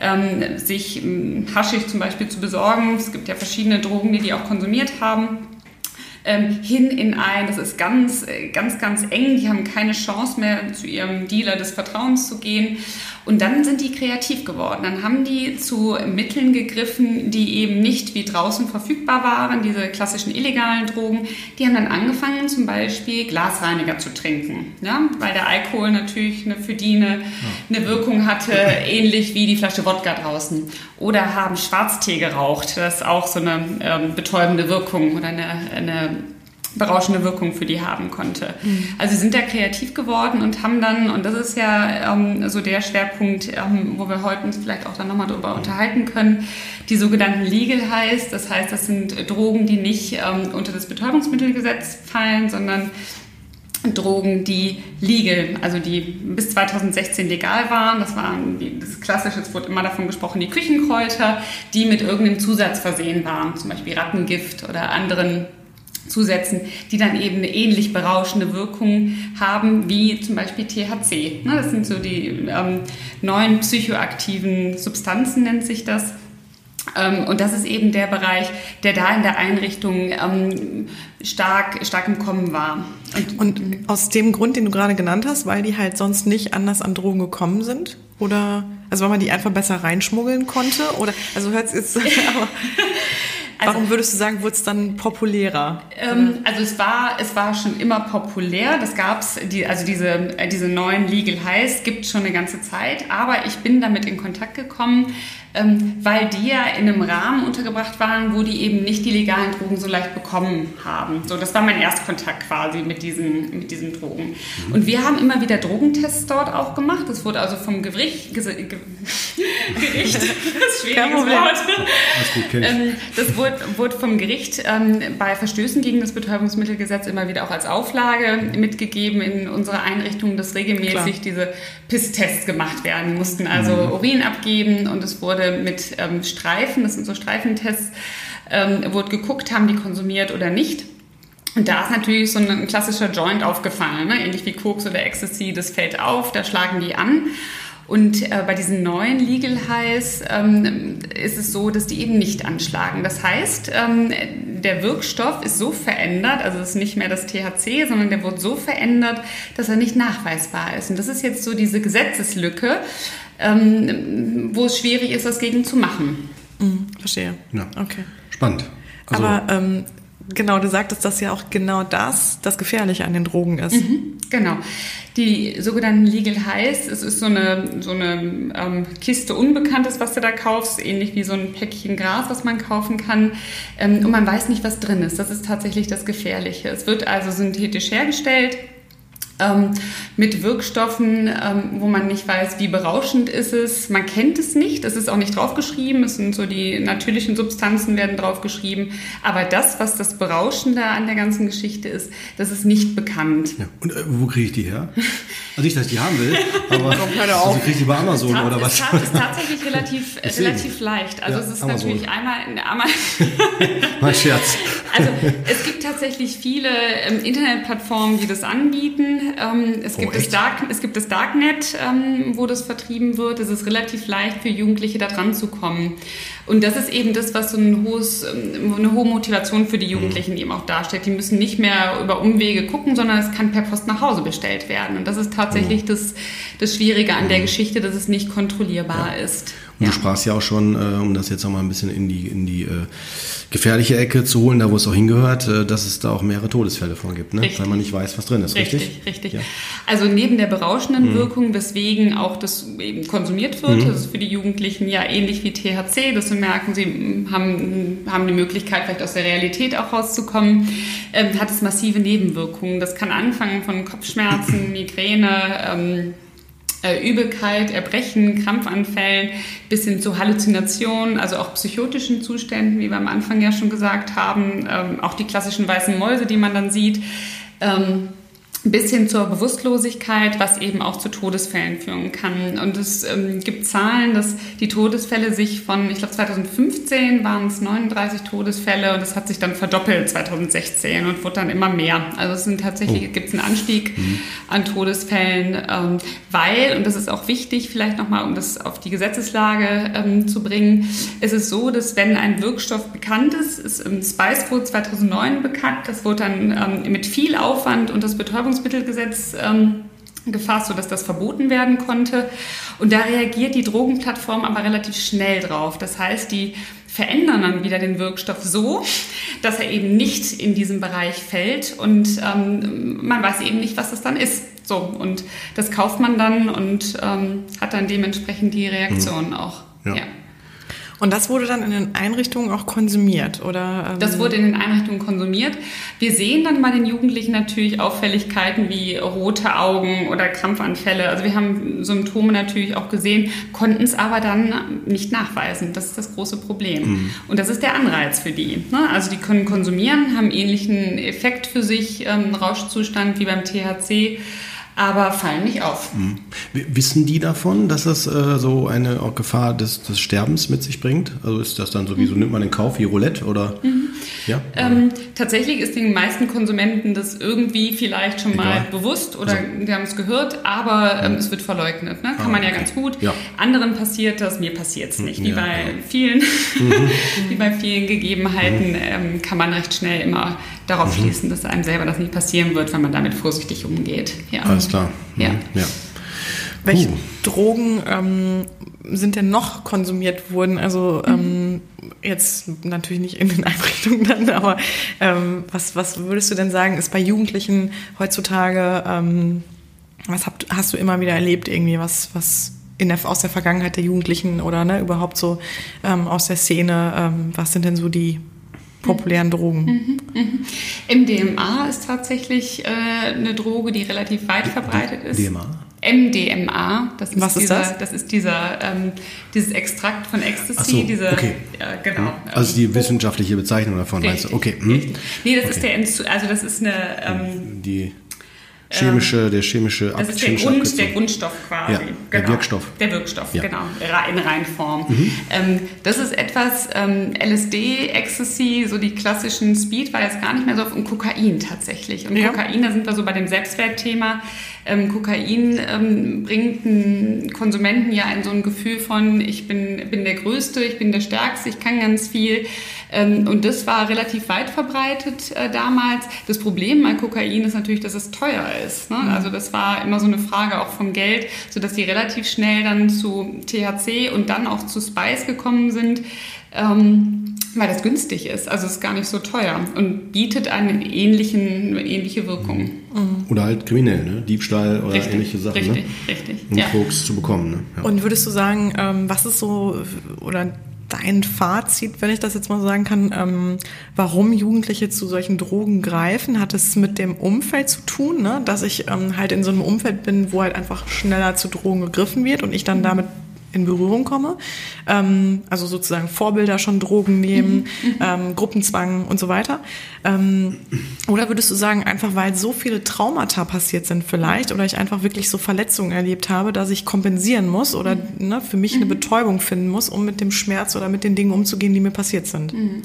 ähm, sich ähm, Haschig zum Beispiel zu besorgen. Es gibt ja verschiedene Drogen, die die auch konsumiert haben ähm, hin in ein, das ist ganz, äh, ganz, ganz eng, die haben keine Chance mehr zu ihrem Dealer des Vertrauens zu gehen. Und dann sind die kreativ geworden. Dann haben die zu Mitteln gegriffen, die eben nicht wie draußen verfügbar waren, diese klassischen illegalen Drogen. Die haben dann angefangen, zum Beispiel Glasreiniger zu trinken, ja? weil der Alkohol natürlich eine, für die eine, eine Wirkung hatte, ähnlich wie die Flasche Wodka draußen. Oder haben Schwarztee geraucht, das ist auch so eine ähm, betäubende Wirkung oder eine, eine berauschende Wirkung für die haben konnte. Mhm. Also sie sind da kreativ geworden und haben dann, und das ist ja ähm, so der Schwerpunkt, ähm, wo wir heute uns vielleicht auch dann nochmal drüber unterhalten können, die sogenannten Legal Highs. Das heißt, das sind Drogen, die nicht ähm, unter das Betäubungsmittelgesetz fallen, sondern Drogen, die legal, also die bis 2016 legal waren. Das waren die, das Klassische, es wurde immer davon gesprochen, die Küchenkräuter, die mit irgendeinem Zusatz versehen waren, zum Beispiel Rattengift oder anderen Zusätzen, die dann eben eine ähnlich berauschende Wirkung haben wie zum Beispiel THC. Ne, das sind so die ähm, neuen psychoaktiven Substanzen, nennt sich das. Ähm, und das ist eben der Bereich, der da in der Einrichtung ähm, stark, stark im Kommen war. Und, und aus dem Grund, den du gerade genannt hast, weil die halt sonst nicht anders an Drogen gekommen sind? Oder, also weil man die einfach besser reinschmuggeln konnte? Oder, also hört es jetzt, aber also, Warum würdest du sagen, wurde es dann populärer? Ähm, also es war, es war schon immer populär. Das gab's, die, also diese, äh, diese neuen Legal Highs gibt schon eine ganze Zeit. Aber ich bin damit in Kontakt gekommen weil die ja in einem Rahmen untergebracht waren, wo die eben nicht die legalen Drogen so leicht bekommen haben. So, das war mein Erstkontakt quasi mit diesen, mit diesen Drogen. Mhm. Und wir haben immer wieder Drogentests dort auch gemacht. Das wurde also vom Gericht, Ge Ge Gericht, das schwieriges Wort. Ähm, das wurde, wurde vom Gericht ähm, bei Verstößen gegen das Betäubungsmittelgesetz immer wieder auch als Auflage mitgegeben in unserer Einrichtung, dass regelmäßig Klar. diese PIS-Tests gemacht werden mussten, also mhm. Urin abgeben und es wurde mit ähm, Streifen, das sind so Streifentests, ähm, wurde geguckt, haben die konsumiert oder nicht. Und da ist natürlich so ein klassischer Joint aufgefallen, ne? ähnlich wie Koks oder Ecstasy, das fällt auf, da schlagen die an. Und äh, bei diesen neuen Legal Highs ähm, ist es so, dass die eben nicht anschlagen. Das heißt, ähm, der Wirkstoff ist so verändert, also es ist nicht mehr das THC, sondern der wird so verändert, dass er nicht nachweisbar ist. Und das ist jetzt so diese Gesetzeslücke, ähm, wo es schwierig ist, was gegen zu machen. Mhm, verstehe. Ja. Okay. Spannend. Also, Aber ähm, genau, du sagtest, dass ja auch genau das das Gefährliche an den Drogen ist. Mhm, genau. Die sogenannten Legal Highs, es ist so eine, so eine ähm, Kiste Unbekanntes, was du da kaufst, ähnlich wie so ein Päckchen Gras, was man kaufen kann. Ähm, und man weiß nicht, was drin ist. Das ist tatsächlich das Gefährliche. Es wird also synthetisch hergestellt ähm, mit Wirkstoffen, ähm, wo man nicht weiß, wie berauschend ist es. Man kennt es nicht, es ist auch nicht draufgeschrieben. Es sind so die natürlichen Substanzen werden draufgeschrieben. Aber das, was das Berauschende an der ganzen Geschichte ist, das ist nicht bekannt. Ja. Und äh, wo kriege ich die her? Also nicht, dass ich die haben will, aber also kriege ich die bei Amazon Tat, oder was? Es ist tatsächlich relativ, relativ leicht. Also ja, es ist Amazon. natürlich einmal, einmal mein Scherz. Also es gibt tatsächlich viele ähm, Internetplattformen, die das anbieten. Ähm, es, oh, gibt das Dark, es gibt das Darknet, ähm, wo das vertrieben wird. Es ist relativ leicht für Jugendliche da dran zu kommen. Und das ist eben das, was so ein hohes, ähm, eine hohe Motivation für die mhm. Jugendlichen mhm. eben auch darstellt. Die müssen nicht mehr über Umwege gucken, sondern es kann per Post nach Hause bestellt werden. Und das ist tatsächlich mhm. das, das Schwierige an der mhm. Geschichte, dass es nicht kontrollierbar ja. ist. Und ja. du sprachst ja auch schon, äh, um das jetzt auch mal ein bisschen in die, in die äh, gefährliche Ecke zu holen, da wo es auch hingehört, äh, dass es da auch mehrere Todesfälle von gibt, ne? weil man nicht weiß, was drin ist, richtig? Richtig, richtig. Ja. Also neben der berauschenden mhm. Wirkung, weswegen auch das eben konsumiert wird, mhm. das ist für die Jugendlichen ja ähnlich wie THC, dass sie merken, sie haben, haben die Möglichkeit, vielleicht aus der Realität auch rauszukommen, ähm, hat es massive Nebenwirkungen. Das kann anfangen von Kopfschmerzen, Migräne, ähm, äh, Übelkeit, Erbrechen, Krampfanfällen bis hin zu Halluzinationen, also auch psychotischen Zuständen, wie wir am Anfang ja schon gesagt haben, ähm, auch die klassischen weißen Mäuse, die man dann sieht. Ähm, bis hin zur Bewusstlosigkeit, was eben auch zu Todesfällen führen kann. Und es ähm, gibt Zahlen, dass die Todesfälle sich von, ich glaube 2015 waren es 39 Todesfälle und es hat sich dann verdoppelt 2016 und wurde dann immer mehr. Also es sind tatsächlich, oh. gibt es einen Anstieg mhm. an Todesfällen, ähm, weil, und das ist auch wichtig, vielleicht nochmal, um das auf die Gesetzeslage ähm, zu bringen, ist es so, dass wenn ein Wirkstoff bekannt ist, ist im Spice Code 2009 bekannt, das wurde dann ähm, mit viel Aufwand und das Betäubungs Betäubungsmittelgesetz ähm, gefasst, sodass das verboten werden konnte. Und da reagiert die Drogenplattform aber relativ schnell drauf. Das heißt, die verändern dann wieder den Wirkstoff so, dass er eben nicht in diesem Bereich fällt und ähm, man weiß eben nicht, was das dann ist. So, und das kauft man dann und ähm, hat dann dementsprechend die Reaktion mhm. auch. ja. ja. Und das wurde dann in den Einrichtungen auch konsumiert, oder? Ähm das wurde in den Einrichtungen konsumiert. Wir sehen dann bei den Jugendlichen natürlich Auffälligkeiten wie rote Augen oder Krampfanfälle. Also wir haben Symptome natürlich auch gesehen, konnten es aber dann nicht nachweisen. Das ist das große Problem. Mhm. Und das ist der Anreiz für die. Ne? Also die können konsumieren, haben ähnlichen Effekt für sich, ähm, Rauschzustand wie beim THC aber fallen nicht auf. Mhm. Wissen die davon, dass das äh, so eine Gefahr des, des, Sterbens mit sich bringt? Also ist das dann sowieso, mhm. nimmt man den Kauf wie Roulette oder? Mhm. Ja? Ähm, tatsächlich ist den meisten Konsumenten das irgendwie vielleicht schon Egal. mal bewusst oder also. die haben es gehört, aber ähm, es wird verleugnet. Ne? Kann ah, man ja okay. ganz gut. Ja. Anderen passiert das, mir passiert es nicht. Wie ja, bei ja. vielen, mhm. wie bei vielen Gegebenheiten mhm. ähm, kann man recht schnell immer darauf mhm. schließen, dass einem selber das nicht passieren wird, wenn man damit vorsichtig umgeht. Ja. Alles klar. Mhm. Ja. ja. Welche uh. Drogen ähm, sind denn noch konsumiert worden? Also ähm, jetzt natürlich nicht in den Einrichtungen dann, aber ähm, was, was würdest du denn sagen, ist bei Jugendlichen heutzutage, ähm, was habt, hast du immer wieder erlebt, irgendwie, was, was in der, aus der Vergangenheit der Jugendlichen oder ne, überhaupt so ähm, aus der Szene, ähm, was sind denn so die populären Drogen. Mhm, mhm. MDMA ist tatsächlich äh, eine Droge, die relativ weit verbreitet ist. DMA? MDMA, das ist Was ist dieser, das? das ist dieser, ähm, dieses Extrakt von Ecstasy. So, diese, okay. Ja, genau. Also die wissenschaftliche Bezeichnung davon, richtig, meinst du? Okay. Hm. Nee, das okay. ist der, Enzu also das ist eine... Ähm, die chemische, ähm, der chemische Das ist der, Grund, der Grundstoff quasi. Ja, der genau. Wirkstoff. Der Wirkstoff, ja. genau, in Reinform. Mhm. Ähm, das ist etwas, ähm, LSD, Ecstasy, so die klassischen Speed war jetzt gar nicht mehr so, und Kokain tatsächlich. Und ja. Kokain, da sind wir so bei dem Selbstwertthema. Ähm, Kokain ähm, bringt einen Konsumenten ja in so ein Gefühl von, ich bin, bin der Größte, ich bin der Stärkste, ich kann ganz viel. Ähm, und das war relativ weit verbreitet äh, damals. Das Problem bei Kokain ist natürlich, dass es teuer ist. Ne? Mhm. Also das war immer so eine Frage auch vom Geld, sodass die relativ schnell dann zu THC und dann auch zu Spice gekommen sind. Ähm, weil das günstig ist. Also es ist gar nicht so teuer und bietet eine, ähnlichen, eine ähnliche Wirkung. Mhm. Oder halt kriminell, ne? Diebstahl oder richtig, ähnliche Sachen. Richtig, ne? richtig. Um ja. Koks zu bekommen. Ne? Ja. Und würdest du sagen, ähm, was ist so, oder dein Fazit, wenn ich das jetzt mal so sagen kann, ähm, warum Jugendliche zu solchen Drogen greifen? Hat es mit dem Umfeld zu tun, ne? dass ich ähm, halt in so einem Umfeld bin, wo halt einfach schneller zu Drogen gegriffen wird und ich dann damit in Berührung komme. Ähm, also sozusagen Vorbilder schon Drogen nehmen, mhm. ähm, Gruppenzwang und so weiter. Ähm, oder würdest du sagen, einfach weil so viele Traumata passiert sind vielleicht oder ich einfach wirklich so Verletzungen erlebt habe, dass ich kompensieren muss oder mhm. ne, für mich eine mhm. Betäubung finden muss, um mit dem Schmerz oder mit den Dingen umzugehen, die mir passiert sind? Mhm.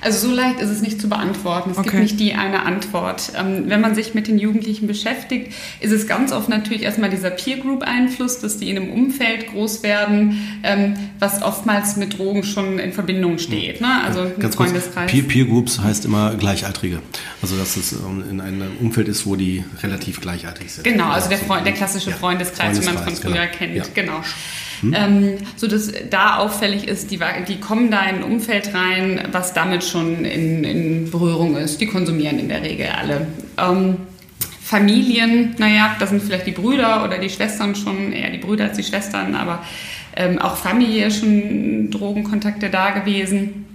Also so leicht ist es nicht zu beantworten. Es okay. gibt nicht die eine Antwort. Ähm, wenn man sich mit den Jugendlichen beschäftigt, ist es ganz oft natürlich erstmal dieser Peer Group Einfluss, dass die in einem Umfeld groß werden, ähm, was oftmals mit Drogen schon in Verbindung steht. Ne? Also Ganz Freundeskreis. Peer, Peer Groups heißt immer Gleichaltrige. Also dass es ähm, in einem Umfeld ist, wo die relativ gleichaltrig sind. Genau, also der, Freund, der klassische ja, Freundeskreis, wie man von früher genau. kennt. Ja. Genau. Hm? Ähm, so dass da auffällig ist, die, die kommen da in ein Umfeld rein, was damit schon in, in Berührung ist. Die konsumieren in der Regel alle. Ähm, Familien, naja, da sind vielleicht die Brüder oder die Schwestern schon, eher die Brüder als die Schwestern, aber ähm, auch Familie schon Drogenkontakte da gewesen.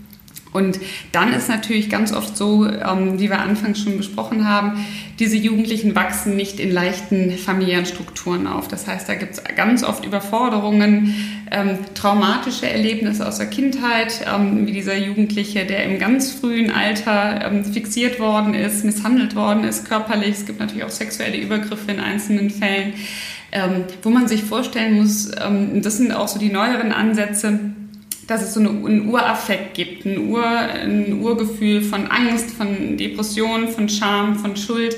Und dann ist natürlich ganz oft so, ähm, wie wir anfangs schon besprochen haben, diese Jugendlichen wachsen nicht in leichten familiären Strukturen auf. Das heißt, da gibt es ganz oft Überforderungen, ähm, traumatische Erlebnisse aus der Kindheit, ähm, wie dieser Jugendliche, der im ganz frühen Alter ähm, fixiert worden ist, misshandelt worden ist körperlich. Es gibt natürlich auch sexuelle Übergriffe in einzelnen Fällen, ähm, wo man sich vorstellen muss, ähm, das sind auch so die neueren Ansätze, dass es so eine, einen Uraffekt gibt, ein, Ur, ein Urgefühl von Angst, von Depression, von Scham, von Schuld,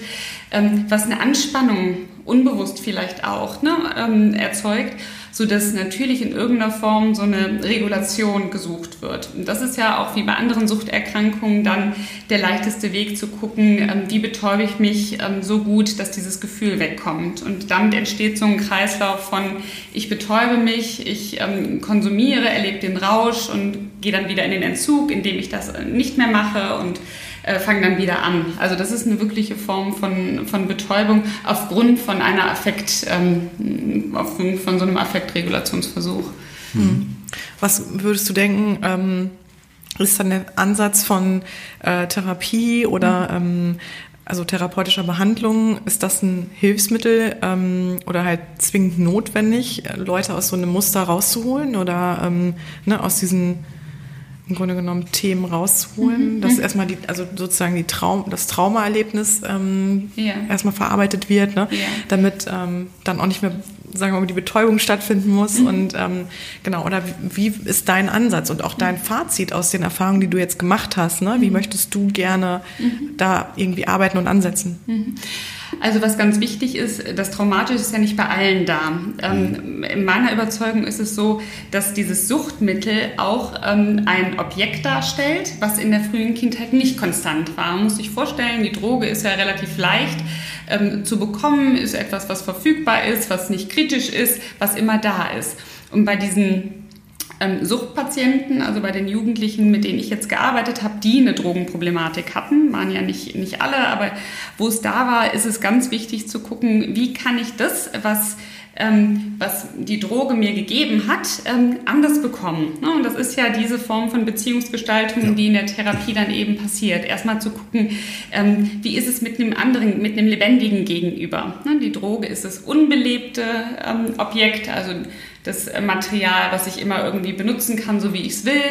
ähm, was eine Anspannung, unbewusst vielleicht auch, ne, ähm, erzeugt so dass natürlich in irgendeiner Form so eine Regulation gesucht wird. Und das ist ja auch wie bei anderen Suchterkrankungen dann der leichteste Weg zu gucken, ähm, wie betäube ich mich ähm, so gut, dass dieses Gefühl wegkommt. Und damit entsteht so ein Kreislauf von, ich betäube mich, ich ähm, konsumiere, erlebe den Rausch und gehe dann wieder in den Entzug, indem ich das nicht mehr mache und äh, fangen dann wieder an. Also das ist eine wirkliche Form von, von Betäubung aufgrund von einer Affekt, ähm, aufgrund von so einem Affektregulationsversuch. Mhm. Was würdest du denken, ähm, ist dann der Ansatz von äh, Therapie oder mhm. ähm, also therapeutischer Behandlung, ist das ein Hilfsmittel ähm, oder halt zwingend notwendig, Leute aus so einem Muster rauszuholen oder ähm, ne, aus diesen im Grunde genommen Themen rausholen, mhm. dass mhm. erstmal die, also sozusagen die Traum, das Traumaerlebnis ähm, ja. erstmal verarbeitet wird, ne? Ja. damit ähm, dann auch nicht mehr, sagen wir mal, die Betäubung stattfinden muss. Mhm. Und ähm, genau, oder wie, wie, ist dein Ansatz und auch dein Fazit aus den Erfahrungen, die du jetzt gemacht hast? Ne? Wie mhm. möchtest du gerne mhm. da irgendwie arbeiten und ansetzen? Mhm. Also was ganz wichtig ist, das Traumatische ist ja nicht bei allen da. Ähm, in meiner Überzeugung ist es so, dass dieses Suchtmittel auch ähm, ein Objekt darstellt, was in der frühen Kindheit nicht konstant war. Man muss sich vorstellen, die Droge ist ja relativ leicht ähm, zu bekommen, ist etwas, was verfügbar ist, was nicht kritisch ist, was immer da ist. Und bei diesen ähm, Suchtpatienten, also bei den Jugendlichen, mit denen ich jetzt gearbeitet habe, die eine Drogenproblematik hatten, waren ja nicht, nicht alle, aber wo es da war, ist es ganz wichtig zu gucken, wie kann ich das, was ähm, was die Droge mir gegeben hat, ähm, anders bekommen. Ne? Und das ist ja diese Form von Beziehungsgestaltung, ja. die in der Therapie dann eben passiert. Erstmal zu gucken, ähm, wie ist es mit einem anderen, mit einem lebendigen Gegenüber. Ne? Die Droge ist das unbelebte Objekt, also das Material, was ich immer irgendwie benutzen kann, so wie ich es will,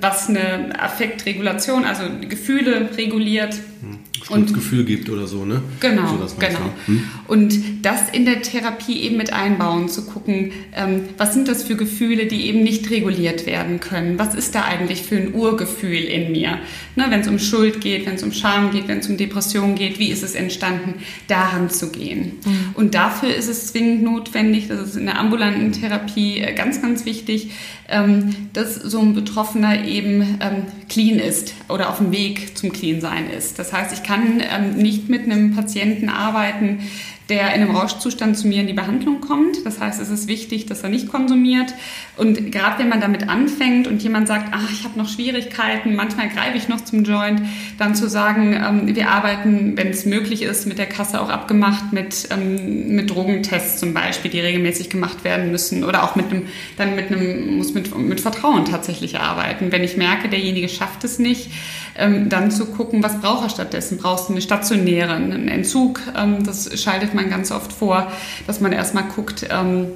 was eine Affektregulation, also Gefühle reguliert. Hm und Gefühl gibt oder so, ne? Genau, so, genau. Hm? Und das in der Therapie eben mit einbauen, zu gucken, ähm, was sind das für Gefühle, die eben nicht reguliert werden können? Was ist da eigentlich für ein Urgefühl in mir? Ne, wenn es um Schuld geht, wenn es um Scham geht, wenn es um Depression geht, wie ist es entstanden, daran zu gehen? Mhm. Und dafür ist es zwingend notwendig, das ist in der ambulanten Therapie äh, ganz, ganz wichtig, ähm, dass so ein Betroffener eben ähm, clean ist oder auf dem Weg zum Clean-Sein ist. Das heißt, ich kann ähm, nicht mit einem Patienten arbeiten, der in einem Rauschzustand zu mir in die Behandlung kommt. Das heißt, es ist wichtig, dass er nicht konsumiert. Und gerade wenn man damit anfängt und jemand sagt, ach, ich habe noch Schwierigkeiten, manchmal greife ich noch zum Joint, dann zu sagen, ähm, wir arbeiten, wenn es möglich ist, mit der Kasse auch abgemacht mit, ähm, mit Drogentests zum Beispiel, die regelmäßig gemacht werden müssen oder auch mit einem, dann mit einem, muss mit, mit Vertrauen tatsächlich arbeiten. Wenn ich merke, derjenige schafft es nicht, ähm, dann zu gucken, was braucht er stattdessen? Brauchst du eine stationäre, einen Entzug? Das schaltet man ganz oft vor, dass man erstmal guckt, ähm,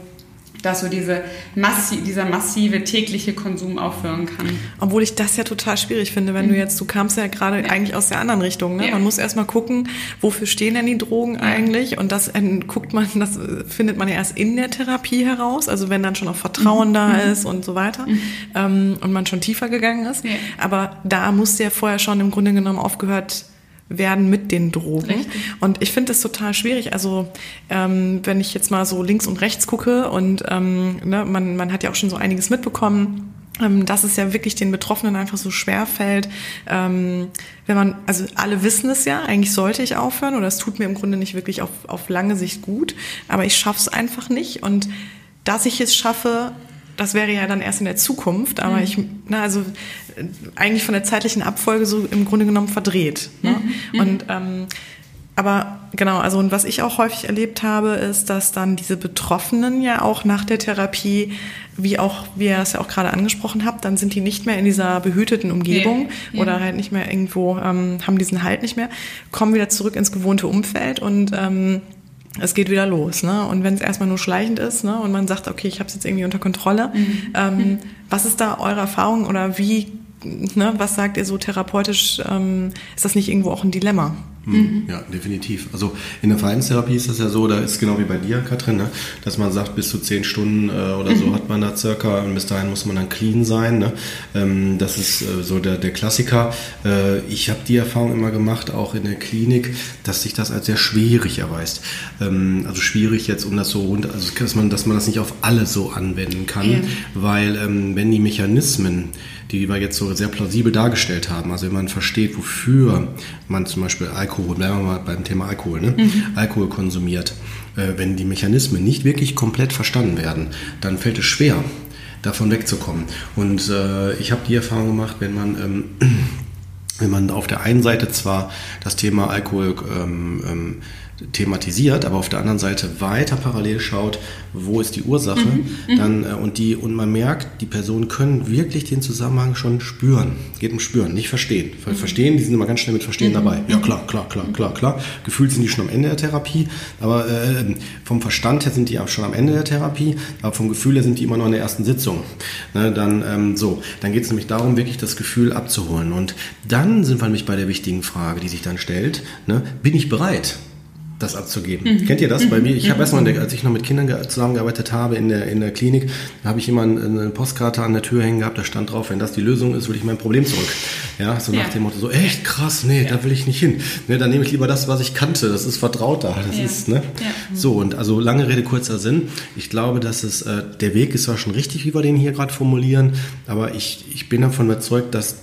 dass so diese massi dieser massive tägliche Konsum aufhören kann. Obwohl ich das ja total schwierig finde, wenn mhm. du jetzt, du kamst ja gerade ja. eigentlich aus der anderen Richtung. Ne? Ja. Man muss erstmal gucken, wofür stehen denn die Drogen ja. eigentlich? Und das äh, guckt man, das findet man ja erst in der Therapie heraus, also wenn dann schon auch Vertrauen mhm. da mhm. ist und so weiter mhm. ähm, und man schon tiefer gegangen ist. Aber da muss ja vorher schon im Grunde genommen aufgehört werden mit den Drogen. Richtig. Und ich finde das total schwierig. Also ähm, wenn ich jetzt mal so links und rechts gucke und ähm, ne, man, man hat ja auch schon so einiges mitbekommen, ähm, dass es ja wirklich den Betroffenen einfach so schwer fällt, ähm, wenn man, also alle wissen es ja, eigentlich sollte ich aufhören oder es tut mir im Grunde nicht wirklich auf, auf lange Sicht gut, aber ich schaff's einfach nicht und dass ich es schaffe, das wäre ja dann erst in der Zukunft, aber mhm. ich, na, also eigentlich von der zeitlichen Abfolge so im Grunde genommen verdreht. Ne? Mhm. Und ähm, aber genau, also und was ich auch häufig erlebt habe, ist, dass dann diese Betroffenen ja auch nach der Therapie, wie auch wie ihr es ja auch gerade angesprochen habt, dann sind die nicht mehr in dieser behüteten Umgebung Nee, oder ja. halt nicht mehr irgendwo, ähm, haben diesen Halt nicht mehr, kommen wieder zurück ins gewohnte Umfeld und ähm, es geht wieder los. Ne? Und wenn es erstmal nur schleichend ist ne? und man sagt, okay, ich habe es jetzt irgendwie unter Kontrolle, ähm, was ist da eure Erfahrung oder wie, ne, was sagt ihr so therapeutisch, ähm, ist das nicht irgendwo auch ein Dilemma? Mhm. Ja, definitiv. Also in der Verhaltenstherapie ist das ja so, da ist genau wie bei dir, Katrin, ne, dass man sagt, bis zu zehn Stunden äh, oder so hat man da circa und bis dahin muss man dann clean sein. Ne? Ähm, das ist äh, so der, der Klassiker. Äh, ich habe die Erfahrung immer gemacht, auch in der Klinik, dass sich das als sehr schwierig erweist. Ähm, also schwierig jetzt, um das so rund, also dass man, dass man das nicht auf alle so anwenden kann, Ja. weil ähm, wenn die Mechanismen die wir jetzt so sehr plausibel dargestellt haben. Also wenn man versteht, wofür man zum Beispiel Alkohol, bleiben wir mal beim Thema Alkohol, ne? Alkohol konsumiert, äh, wenn die Mechanismen nicht wirklich komplett verstanden werden, dann fällt es schwer, davon wegzukommen. Und äh, ich habe die Erfahrung gemacht, wenn man ähm, wenn man auf der einen Seite zwar das Thema Alkohol ähm, ähm, thematisiert, aber auf der anderen Seite weiter parallel schaut, wo ist die Ursache, dann äh, und die und man merkt, die Personen können wirklich den Zusammenhang schon spüren. Geht um spüren, nicht verstehen. Weil Verstehen, die sind immer ganz schnell mit Verstehen dabei. Ja klar, klar, klar, klar, klar. Gefühlt sind die schon am Ende der Therapie, aber äh, vom Verstand her sind die auch schon am Ende der Therapie, aber vom Gefühl her sind die immer noch in der ersten Sitzung. Ne, dann ähm, so, dann geht es nämlich darum, wirklich das Gefühl abzuholen. Und dann sind wir nämlich bei der wichtigen Frage, die sich dann stellt: ne, Bin ich bereit? Das abzugeben. Kennt ihr das bei mir? Ich habe erstmal, in der- als ich noch mit Kindern ge- zusammengearbeitet habe in der, in der Klinik, da habe ich immer eine, Postkarte an der Tür hängen gehabt, da stand drauf, wenn das die Lösung ist, will ich mein Problem zurück. Ja, so nach Ja. dem Motto, so echt krass, nee, da will ich nicht hin. Ne, dann nehme ich lieber das, was ich kannte, das ist vertrauter. Das Ja. ist, ne? Ja. So, und also lange Rede, kurzer Sinn. Ich glaube, dass es, äh, der Weg ist zwar schon richtig, wie wir den hier gerade formulieren, aber ich, ich bin davon überzeugt, dass,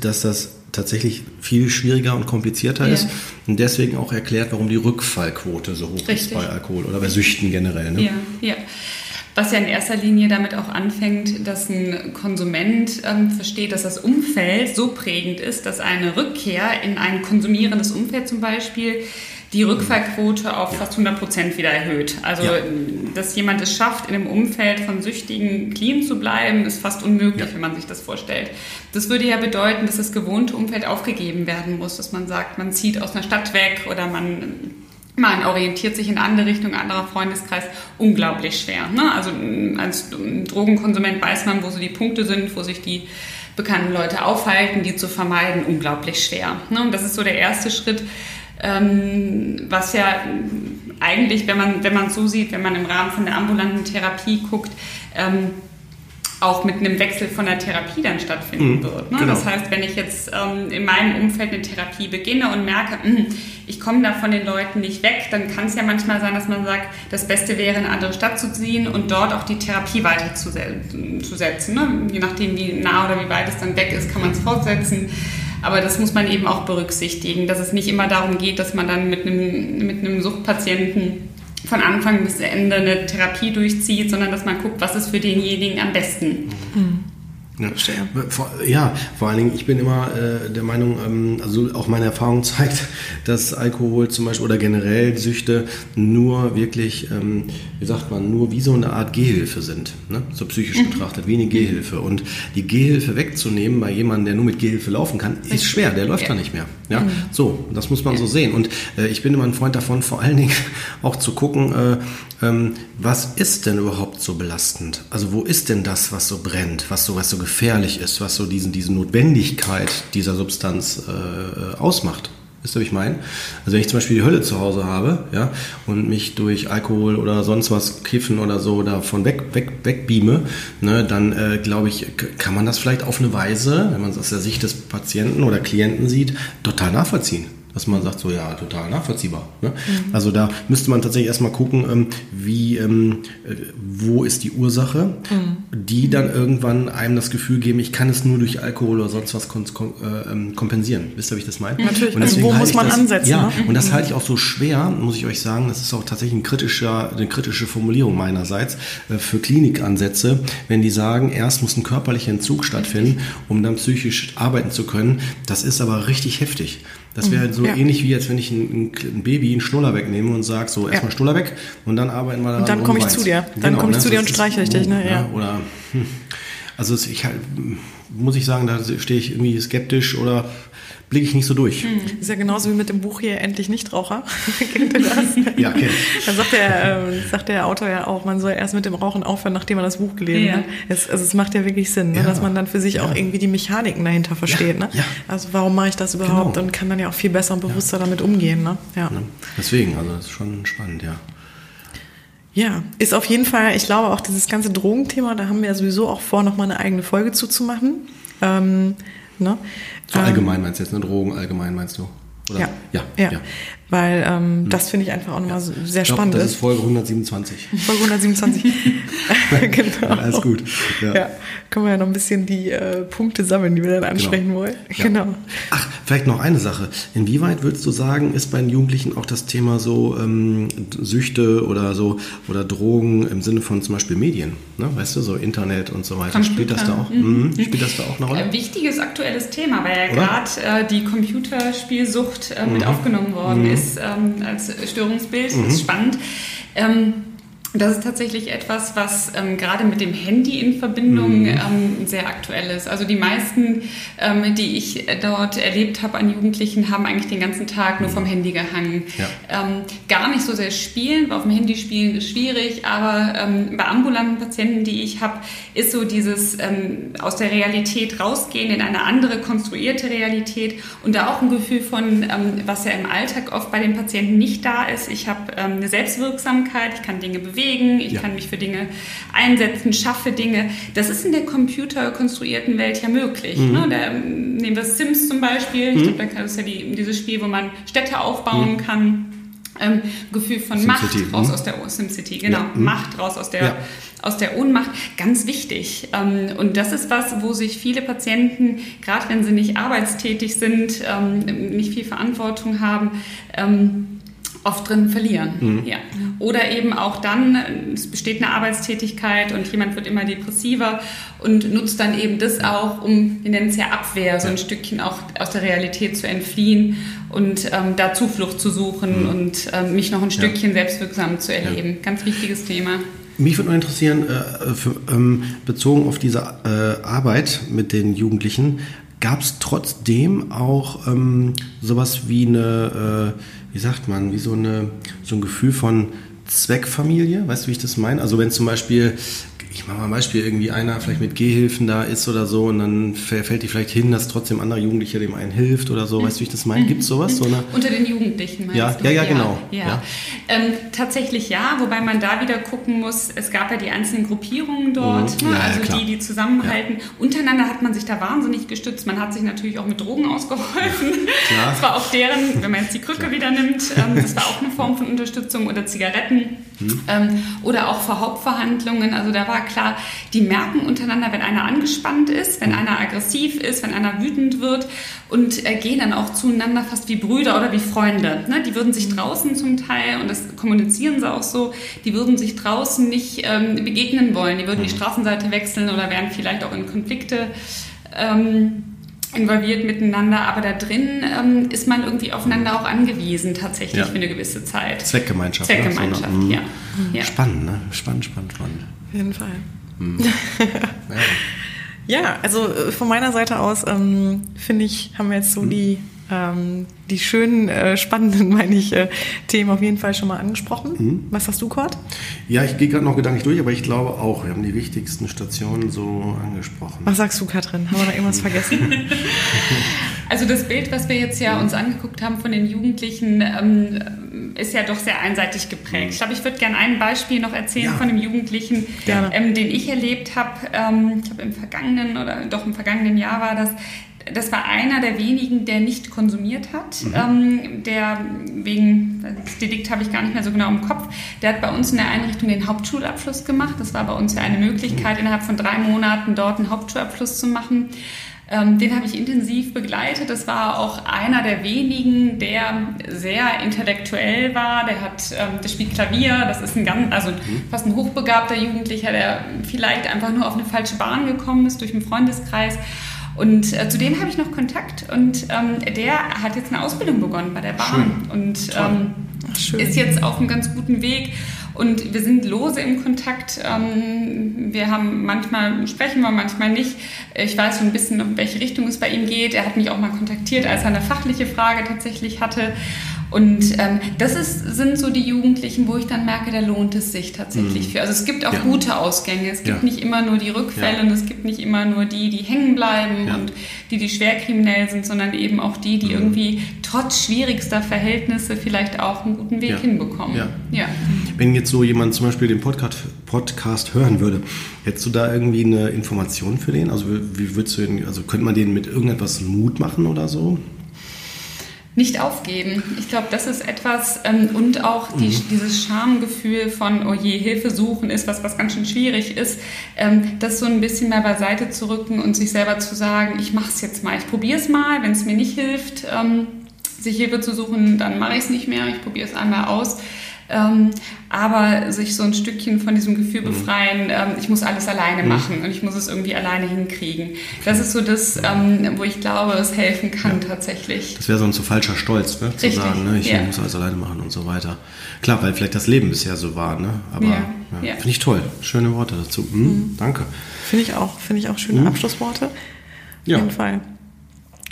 dass das tatsächlich viel schwieriger und komplizierter Ja. ist und deswegen auch erklärt, warum die Rückfallquote so hoch ist Richtig. bei Alkohol oder bei Süchten generell. Ne? Ja, ja. Was ja in erster Linie damit auch anfängt, dass ein Konsument ähm, versteht, dass das Umfeld so prägend ist, dass eine Rückkehr in ein konsumierendes Umfeld zum Beispiel die Rückfallquote auf fast 100 Prozent wieder erhöht. Also, Ja. dass jemand es schafft, in einem Umfeld von Süchtigen clean zu bleiben, ist fast unmöglich, Ja. wenn man sich das vorstellt. Das würde ja bedeuten, dass das gewohnte Umfeld aufgegeben werden muss, dass man sagt, man zieht aus einer Stadt weg oder man man orientiert sich in andere Richtung, anderer Freundeskreis, unglaublich schwer. Ne? Also als Drogenkonsument weiß man, wo so die Punkte sind, wo sich die bekannten Leute aufhalten, die zu vermeiden, unglaublich schwer. Ne? Und das ist so der erste Schritt, ähm, was ja eigentlich, wenn man wenn man es so sieht, wenn man im Rahmen von der ambulanten Therapie guckt, ähm, auch mit einem Wechsel von der Therapie dann stattfinden Mhm, wird. Ne? genau. Das heißt, wenn ich jetzt ähm, in meinem Umfeld eine Therapie beginne und merke, mh, ich komme da von den Leuten nicht weg, dann kann es ja manchmal sein, dass man sagt, das Beste wäre, in eine andere Stadt zu ziehen und dort auch die Therapie weiterzusetzen. Ne? Je nachdem, wie nah oder wie weit es dann weg ist, kann man es fortsetzen. Aber das muss man eben auch berücksichtigen, dass es nicht immer darum geht, dass man dann mit einem, mit einem Suchtpatienten von Anfang bis Ende eine Therapie durchzieht, sondern dass man guckt, was ist für denjenigen am besten. Ja. Vor, ja, vor allen Dingen, ich bin immer äh, der Meinung, ähm, also auch meine Erfahrung zeigt, dass Alkohol zum Beispiel oder generell Süchte nur wirklich, ähm, wie sagt man, nur wie so eine Art Gehhilfe sind, ne? so psychisch betrachtet, wie eine Gehhilfe. Und die Gehhilfe wegzunehmen bei jemandem, der nur mit Gehhilfe laufen kann, ist schwer, der läuft Ja. da nicht mehr. Ja? So, das muss man so sehen. Und äh, ich bin immer ein Freund davon, vor allen Dingen auch zu gucken, äh, ähm, was ist denn überhaupt so belastend? Also wo ist denn das, was so brennt, was so, was so gefährlich ist, was so diesen, diese Notwendigkeit dieser Substanz äh, ausmacht? Wisst ihr, wie ich meine? Also wenn ich zum Beispiel die Hölle zu Hause habe, ja, und mich durch Alkohol oder sonst was kiffen oder so davon weg, weg, wegbeame, ne, dann äh, glaube ich, kann man das vielleicht auf eine Weise, wenn man es aus der Sicht des Patienten oder Klienten sieht, total nachvollziehen. Dass man sagt, so ja, total nachvollziehbar. Ne? Also da müsste man tatsächlich erstmal gucken, ähm, wie, ähm, äh, wo ist die Ursache, die dann irgendwann einem das Gefühl geben, ich kann es nur durch Alkohol oder sonst was äh, ähm, kompensieren. Wisst ihr, wie ich das meine? Natürlich, Und also deswegen wo muss man das, ansetzen, Ja, ne? und das halte ich auch so schwer, muss ich euch sagen. Das ist auch tatsächlich ein kritischer, eine kritische Formulierung meinerseits äh, für Klinikansätze, wenn die sagen, erst muss ein körperlicher Entzug stattfinden, um dann psychisch arbeiten zu können. Das ist aber richtig heftig. Das wäre so Ja. ähnlich wie jetzt, wenn ich ein, ein Baby einen Schnuller wegnehme und sage, so erstmal Schnuller weg und dann arbeiten wir daran. Und dann um komm ich zu dir. Dann komm ich zu dir und streichle ich dich, ne? oh, Ja. Oder, hm. also ich halt, muss ich sagen, da stehe ich irgendwie skeptisch oder blicke ich nicht so durch. Ist ja genauso wie mit dem Buch hier Endlich Nichtraucher. Kennt ihr das? Ja, kenn ich. Dann sagt der, ähm, sagt der Autor ja auch, man soll erst mit dem Rauchen aufhören, nachdem man das Buch gelesen Ja. hat. Es, also es macht ja wirklich Sinn, ne? Ja. dass man dann für sich auch irgendwie die Mechaniken dahinter versteht. Ne? ja. Also warum mache ich das überhaupt Genau. und kann dann ja auch viel besser und bewusster damit umgehen. Ne? Ja. Ne? Deswegen, also das ist schon spannend, ja. ja, ist auf jeden Fall, ich glaube auch dieses ganze Drogenthema, da haben wir ja sowieso auch vor, nochmal eine eigene Folge zuzumachen. Ähm, ne? So Ähm, allgemein meinst du jetzt, ne? Drogen allgemein meinst du? Oder? Ja, ja, ja. ja. Weil ähm, das finde ich einfach auch nochmal so sehr Ich glaub, spannend das ist. Folge 127. Folge 127. genau. Alles gut. Ja. Ja. können wir ja noch ein bisschen die äh, Punkte sammeln, die wir dann ansprechen wollen. Ja. Genau. Ach, vielleicht noch eine Sache. Inwieweit würdest du sagen, ist bei den Jugendlichen auch das Thema so ähm, Süchte oder so oder Drogen im Sinne von zum Beispiel Medien? Ne? Weißt du, so Internet und so weiter. Computer. Spielt das da auch? Mhm. Spielt das da auch eine Rolle? Ein wichtiges aktuelles Thema, weil ja gerade äh, die Computerspielsucht äh, mit aufgenommen worden ist ähm, als Störungsbild. Das ist spannend. Ähm, das ist tatsächlich etwas, was ähm, gerade mit dem Handy in Verbindung ähm, sehr aktuell ist. Also die meisten, ähm, die ich dort erlebt habe an Jugendlichen, haben eigentlich den ganzen Tag nur vom Handy gehangen. Ja. Ähm, gar nicht so sehr spielen, weil auf dem Handy spielen ist schwierig, aber ähm, bei ambulanten Patienten, die ich habe, ist so dieses ähm, aus der Realität rausgehen in eine andere konstruierte Realität und da auch ein Gefühl von, was ja im Alltag oft bei den Patienten nicht da ist. Ich habe eine Selbstwirksamkeit, ich kann Dinge bewegen, ich Ja. kann mich für Dinge einsetzen, schaffe Dinge. Das ist in der computerkonstruierten Welt ja möglich. Mhm. Ne? Da, ähm, nehmen wir Sims zum Beispiel. Ich glaube, da ist ja die, dieses Spiel, wo man Städte aufbauen kann. Ähm, Gefühl von SimCity, Macht raus mhm. aus der O- SimCity, genau. Ja, mhm. Macht raus aus der, Ja. aus der Ohnmacht. Ganz wichtig. Ähm, und das ist was, wo sich viele Patienten, gerade wenn sie nicht arbeitstätig sind, ähm, nicht viel Verantwortung haben, ähm, oft drin verlieren. Mhm. Ja. Oder eben auch dann, es besteht eine Arbeitstätigkeit und jemand wird immer depressiver und nutzt dann eben das auch, um, wir nennen es ja Abwehr, so ein Stückchen auch aus der Realität zu entfliehen und ähm, da Zuflucht zu suchen und ähm, mich noch ein Stückchen selbstwirksam zu erleben. Ganz wichtiges Thema. Mich würde noch interessieren, äh, für, ähm, bezogen auf diese äh, Arbeit mit den Jugendlichen, gab es trotzdem auch ähm, sowas wie eine, äh, wie sagt man, wie so, eine, so ein Gefühl von Zweckfamilie? Weißt du, wie ich das meine? Also wenn zum Beispiel, ich mache mal ein Beispiel, irgendwie einer vielleicht mit Gehhilfen da ist oder so und dann fä- fällt die vielleicht hin, dass trotzdem andere Jugendliche dem einen hilft oder so. Weißt du, wie ich das meine? Gibt es sowas? So eine, Unter den Jugendlichen meinst Ja, du? ja, ja, genau. Ja. Ja. Ähm, tatsächlich ja, wobei man da wieder gucken muss, es gab ja die einzelnen Gruppierungen dort, Mhm. ne? Ja, ja, also die, die zusammenhalten. Untereinander hat man sich da wahnsinnig gestützt. Man hat sich natürlich auch mit Drogen ausgeholfen. Das war auch deren, wenn man jetzt die Krücke wieder nimmt, ähm, das war auch eine Form von Unterstützung oder Zigaretten. Mhm. Ähm, oder auch vor Hauptverhandlungen. Also da war klar, die merken untereinander, wenn einer angespannt ist, wenn einer aggressiv ist, wenn einer wütend wird und äh, gehen dann auch zueinander fast wie Brüder oder wie Freunde. Ne? Die würden sich draußen zum Teil, und das kommunizieren sie auch so, die würden sich draußen nicht ähm, begegnen wollen. Die würden die Straßenseite wechseln oder wären vielleicht auch in Konflikte. Ähm, involviert miteinander, aber da drin ähm, ist man irgendwie aufeinander auch angewiesen, tatsächlich Ja. für eine gewisse Zeit. Zweckgemeinschaft. ne? Zweckgemeinschaft, So eine- ja. ja. Spannend, ne? Spannend, spannend, spannend. Auf jeden Fall. Ja. Ja, also äh, von meiner Seite aus ähm, finde ich, haben wir jetzt so die, ähm, die schönen, äh, spannenden, meine ich, äh, Themen auf jeden Fall schon mal angesprochen. Was hast du, Kurt? Ja, ich gehe gerade noch gedanklich durch, aber ich glaube auch, wir haben die wichtigsten Stationen so angesprochen. Was sagst du, Katrin? Haben wir da irgendwas vergessen? Also das Bild, was wir jetzt ja uns angeguckt haben von den Jugendlichen, ähm, ist ja doch sehr einseitig geprägt. Ich glaube, ich würde gerne ein Beispiel noch erzählen Ja. von einem Jugendlichen, ähm, den ich erlebt habe. Ähm, ich glaube, im vergangenen oder doch im vergangenen Jahr war das. Das war einer der wenigen, der nicht konsumiert hat. Ähm, der wegen, das Delikt habe ich gar nicht mehr so genau im Kopf, der hat bei uns in der Einrichtung den Hauptschulabschluss gemacht. Das war bei uns ja eine Möglichkeit, innerhalb von drei Monaten dort einen Hauptschulabschluss zu machen. Ähm, den habe ich intensiv begleitet. Das war auch einer der wenigen, der sehr intellektuell war. Der hat, ähm, der spielt Klavier. Das ist ein ganz, also fast ein hochbegabter Jugendlicher, der vielleicht einfach nur auf eine falsche Bahn gekommen ist durch einen Freundeskreis. Und äh, zu denen habe ich noch Kontakt und ähm, der hat jetzt eine Ausbildung begonnen bei der Bahn Schön. und ähm, Ach, ist jetzt auf einem ganz guten Weg. Und wir sind lose im Kontakt. Ähm, wir haben manchmal sprechen wir, manchmal nicht. Ich weiß schon ein bisschen, in welche Richtung es bei ihm geht. Er hat mich auch mal kontaktiert, als er eine fachliche Frage tatsächlich hatte. Und ähm, das ist, sind so die Jugendlichen, wo ich dann merke, da lohnt es sich tatsächlich für. Also es gibt auch Ja. gute Ausgänge. Es gibt Ja. nicht immer nur die Rückfälle Ja. und es gibt nicht immer nur die, die hängen bleiben und die, die schwer kriminell sind, sondern eben auch die, Mhm. die irgendwie trotz schwierigster Verhältnisse vielleicht auch einen guten Weg hinbekommen. Ja. Wenn jetzt so jemand zum Beispiel den Podcast, Podcast hören würde, hättest du da irgendwie eine Information für den? Also wie wie würdest du den, also könnte man den mit irgendetwas Mut machen oder so? Nicht aufgeben. Ich glaube, das ist etwas ähm, und auch die, Mhm. dieses Schamgefühl von, oh je, Hilfe suchen ist was, was ganz schön schwierig ist, ähm, das so ein bisschen mal beiseite zu rücken und sich selber zu sagen, ich mache es jetzt mal, ich probiere es mal, wenn es mir nicht hilft, ähm, sich Hilfe zu suchen, dann mache ich es nicht mehr, ich probiere es einmal aus. Ähm, aber sich so ein Stückchen von diesem Gefühl Mhm. befreien, ähm, ich muss alles alleine machen und ich muss es irgendwie alleine hinkriegen. Das ist so das, ähm, wo ich glaube, es helfen kann tatsächlich. Das wäre so ein zu falscher Stolz, ne? zu Richtig, sagen, ne? ich ja. muss alles alleine machen und so weiter. Klar, weil vielleicht das Leben bisher so war, ne? aber Ja, ja, ja. finde ich toll. Schöne Worte dazu. Mhm, Danke. Finde ich auch, finde ich auch schöne Abschlussworte. Auf Ja. jeden Fall.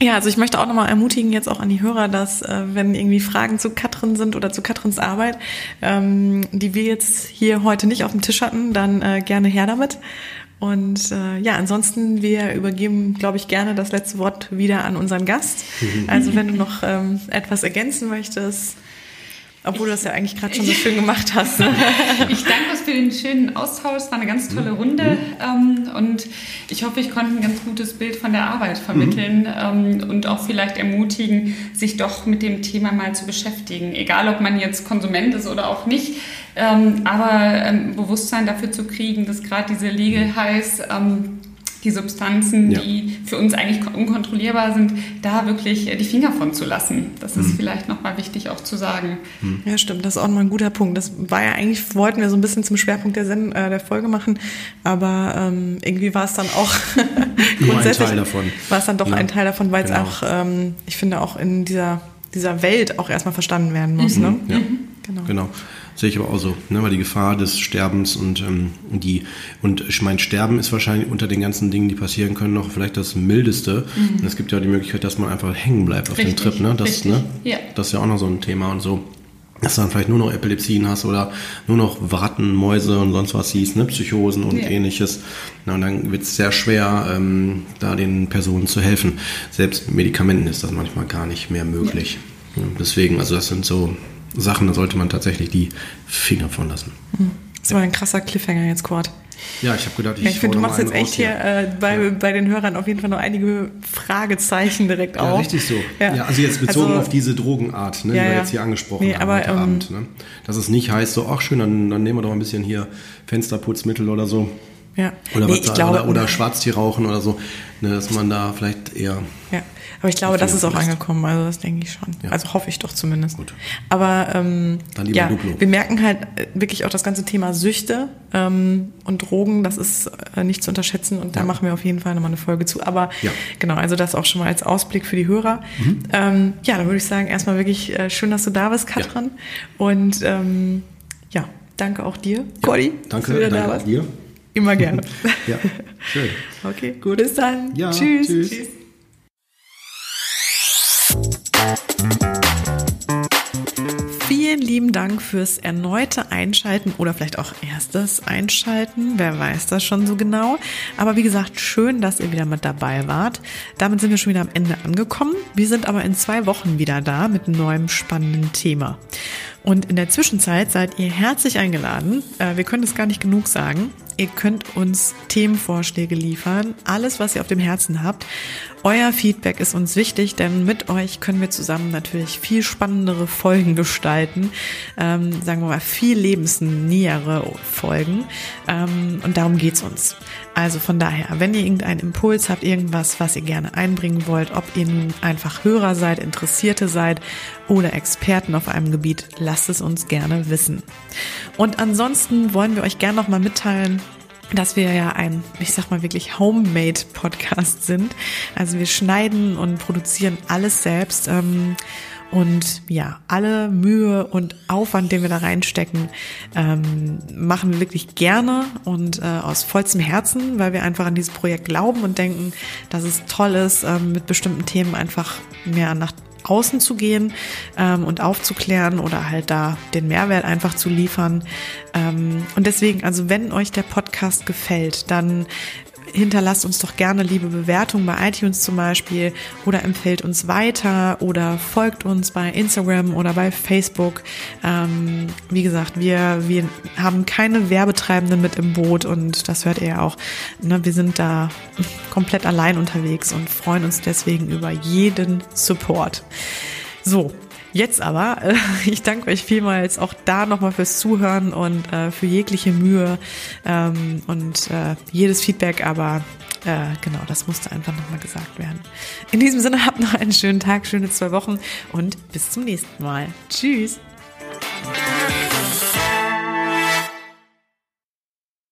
Ja, also ich möchte auch nochmal ermutigen jetzt auch an die Hörer, dass äh, wenn irgendwie Fragen zu Katrin sind oder zu Katrins Arbeit, ähm, die wir jetzt hier heute nicht auf dem Tisch hatten, dann äh, gerne her damit. Und äh, ja, ansonsten, wir übergeben, glaube ich, gerne das letzte Wort wieder an unseren Gast. Also wenn du noch ähm, etwas ergänzen möchtest, obwohl du das ja eigentlich gerade schon so schön gemacht hast. Ne? Ich danke euch für den schönen Austausch. Es war eine ganz tolle Runde. Ähm, und ich hoffe, ich konnte ein ganz gutes Bild von der Arbeit vermitteln ähm, und auch vielleicht ermutigen, sich doch mit dem Thema mal zu beschäftigen. Egal, ob man jetzt Konsument ist oder auch nicht. Ähm, aber ähm, Bewusstsein dafür zu kriegen, dass gerade diese Legal Highs, ähm, die Substanzen, Ja. die für uns eigentlich unkontrollierbar sind, da wirklich äh, die Finger von zu lassen. Das Mhm. ist vielleicht nochmal wichtig auch zu sagen. Ja, stimmt. Das ist auch nochmal ein guter Punkt. Das war ja eigentlich, wollten wir so ein bisschen zum Schwerpunkt der, Sen äh, der Folge machen, aber ähm, irgendwie war es dann auch Nur ein grundsätzlich Teil davon. war es dann doch Ja, ein Teil davon, weil es genau. auch, ähm, ich finde, auch in dieser, dieser Welt auch erstmal verstanden werden muss. Ne? Ja, Genau. genau. Sehe ich aber auch so, ne? weil die Gefahr des Sterbens und ähm, die und ich meine, Sterben ist wahrscheinlich unter den ganzen Dingen, die passieren können, noch vielleicht das mildeste. Und es gibt ja die Möglichkeit, dass man einfach hängen bleibt auf Richtig, dem Trip, ne? Das, richtig. ne? Ja. das ist ja auch noch so ein Thema und so. Dass du dann vielleicht nur noch Epilepsien hast oder nur noch Warten, Mäuse und sonst was siehst, ne? Psychosen und Ja. ähnliches. Na, und dann wird es sehr schwer, ähm, da den Personen zu helfen. Selbst mit Medikamenten ist das manchmal gar nicht mehr möglich. Ja, deswegen, also das sind so Sachen, da sollte man tatsächlich die Finger von lassen. Das war ein krasser Cliffhanger jetzt, Kurt. Ja, ich habe gedacht, ich, Ja, ich finde, du machst jetzt echt hier äh, bei, bei den Hörern auf jeden Fall noch einige Fragezeichen direkt Ja, auf. richtig so. Ja. also jetzt bezogen Also- auf diese Drogenart, ne, Ja, die wir ja. jetzt hier angesprochen Nee, haben aber, heute ähm, Abend. Ne? Dass es nicht heißt, so, ach schön, dann, dann nehmen wir doch ein bisschen hier Fensterputzmittel oder so. Ja. Oder, Nee, was da, glaube, oder, oder Schwarztee rauchen oder so. Ne, dass man da vielleicht eher. Ja, aber ich glaube, das ist auch angekommen, also das denke ich schon. Ja. Also hoffe ich doch zumindest. Gut. Aber ähm, ja, Duplo. wir merken halt äh, wirklich auch das ganze Thema Süchte ähm, und Drogen, das ist äh, nicht zu unterschätzen und da Ja. machen wir auf jeden Fall nochmal eine Folge zu. Aber Ja. Mhm. genau, also das auch schon mal als Ausblick für die Hörer. Ähm, ja, dann würde ich sagen, erstmal wirklich äh, schön, dass du da bist, Katrin. Und ähm, ja, danke auch dir, Cody, dass Danke, da danke warst. auch dir. Immer gerne. Ja, schön. Okay, gut. Bis dann. Ja, tschüss. tschüss. Vielen lieben Dank fürs erneute Einschalten oder vielleicht auch erstes Einschalten. Wer weiß das schon so genau. Aber wie gesagt, schön, dass ihr wieder mit dabei wart. Damit sind wir schon wieder am Ende angekommen. Wir sind aber in zwei Wochen wieder da mit einem neuen spannenden Thema. Und in der Zwischenzeit seid ihr herzlich eingeladen. Äh, Wir können es gar nicht genug sagen. Ihr könnt uns Themenvorschläge liefern, alles, was ihr auf dem Herzen habt. Euer Feedback ist uns wichtig, denn mit euch können wir zusammen natürlich viel spannendere Folgen gestalten, ähm, sagen wir mal viel lebensnähere Folgen. Ähm, und darum geht's uns. Also von daher, wenn ihr irgendeinen Impuls habt, irgendwas, was ihr gerne einbringen wollt, ob ihr nun einfach Hörer seid, Interessierte seid oder Experten auf einem Gebiet, lasst es uns gerne wissen. Und ansonsten wollen wir euch gerne nochmal mitteilen, dass wir ja ein, ich sag mal wirklich Homemade Podcast sind. Also wir schneiden und produzieren alles selbst. Ähm, und ja, alle Mühe und Aufwand, den wir da reinstecken, ähm, machen wir wirklich gerne und äh, aus vollstem Herzen, weil wir einfach an dieses Projekt glauben und denken, dass es toll ist, ähm, mit bestimmten Themen einfach mehr nach außen zu gehen ähm, und aufzuklären oder halt da den Mehrwert einfach zu liefern. Ähm, und deswegen, also wenn euch der Podcast gefällt, dann hinterlasst uns doch gerne liebe Bewertungen bei iTunes zum Beispiel oder empfehlt uns weiter oder folgt uns bei Instagram oder bei Facebook. Ähm, wie gesagt, wir, wir haben keine Werbetreibenden mit im Boot und das hört ihr ja auch. Ne? Wir sind da komplett allein unterwegs und freuen uns deswegen über jeden Support. So, Jetzt aber, äh, ich danke euch vielmals auch da nochmal fürs Zuhören und äh, für jegliche Mühe ähm, und äh, jedes Feedback, aber äh, genau, das musste einfach nochmal gesagt werden. In diesem Sinne, habt noch einen schönen Tag, schöne zwei Wochen und bis zum nächsten Mal. Tschüss.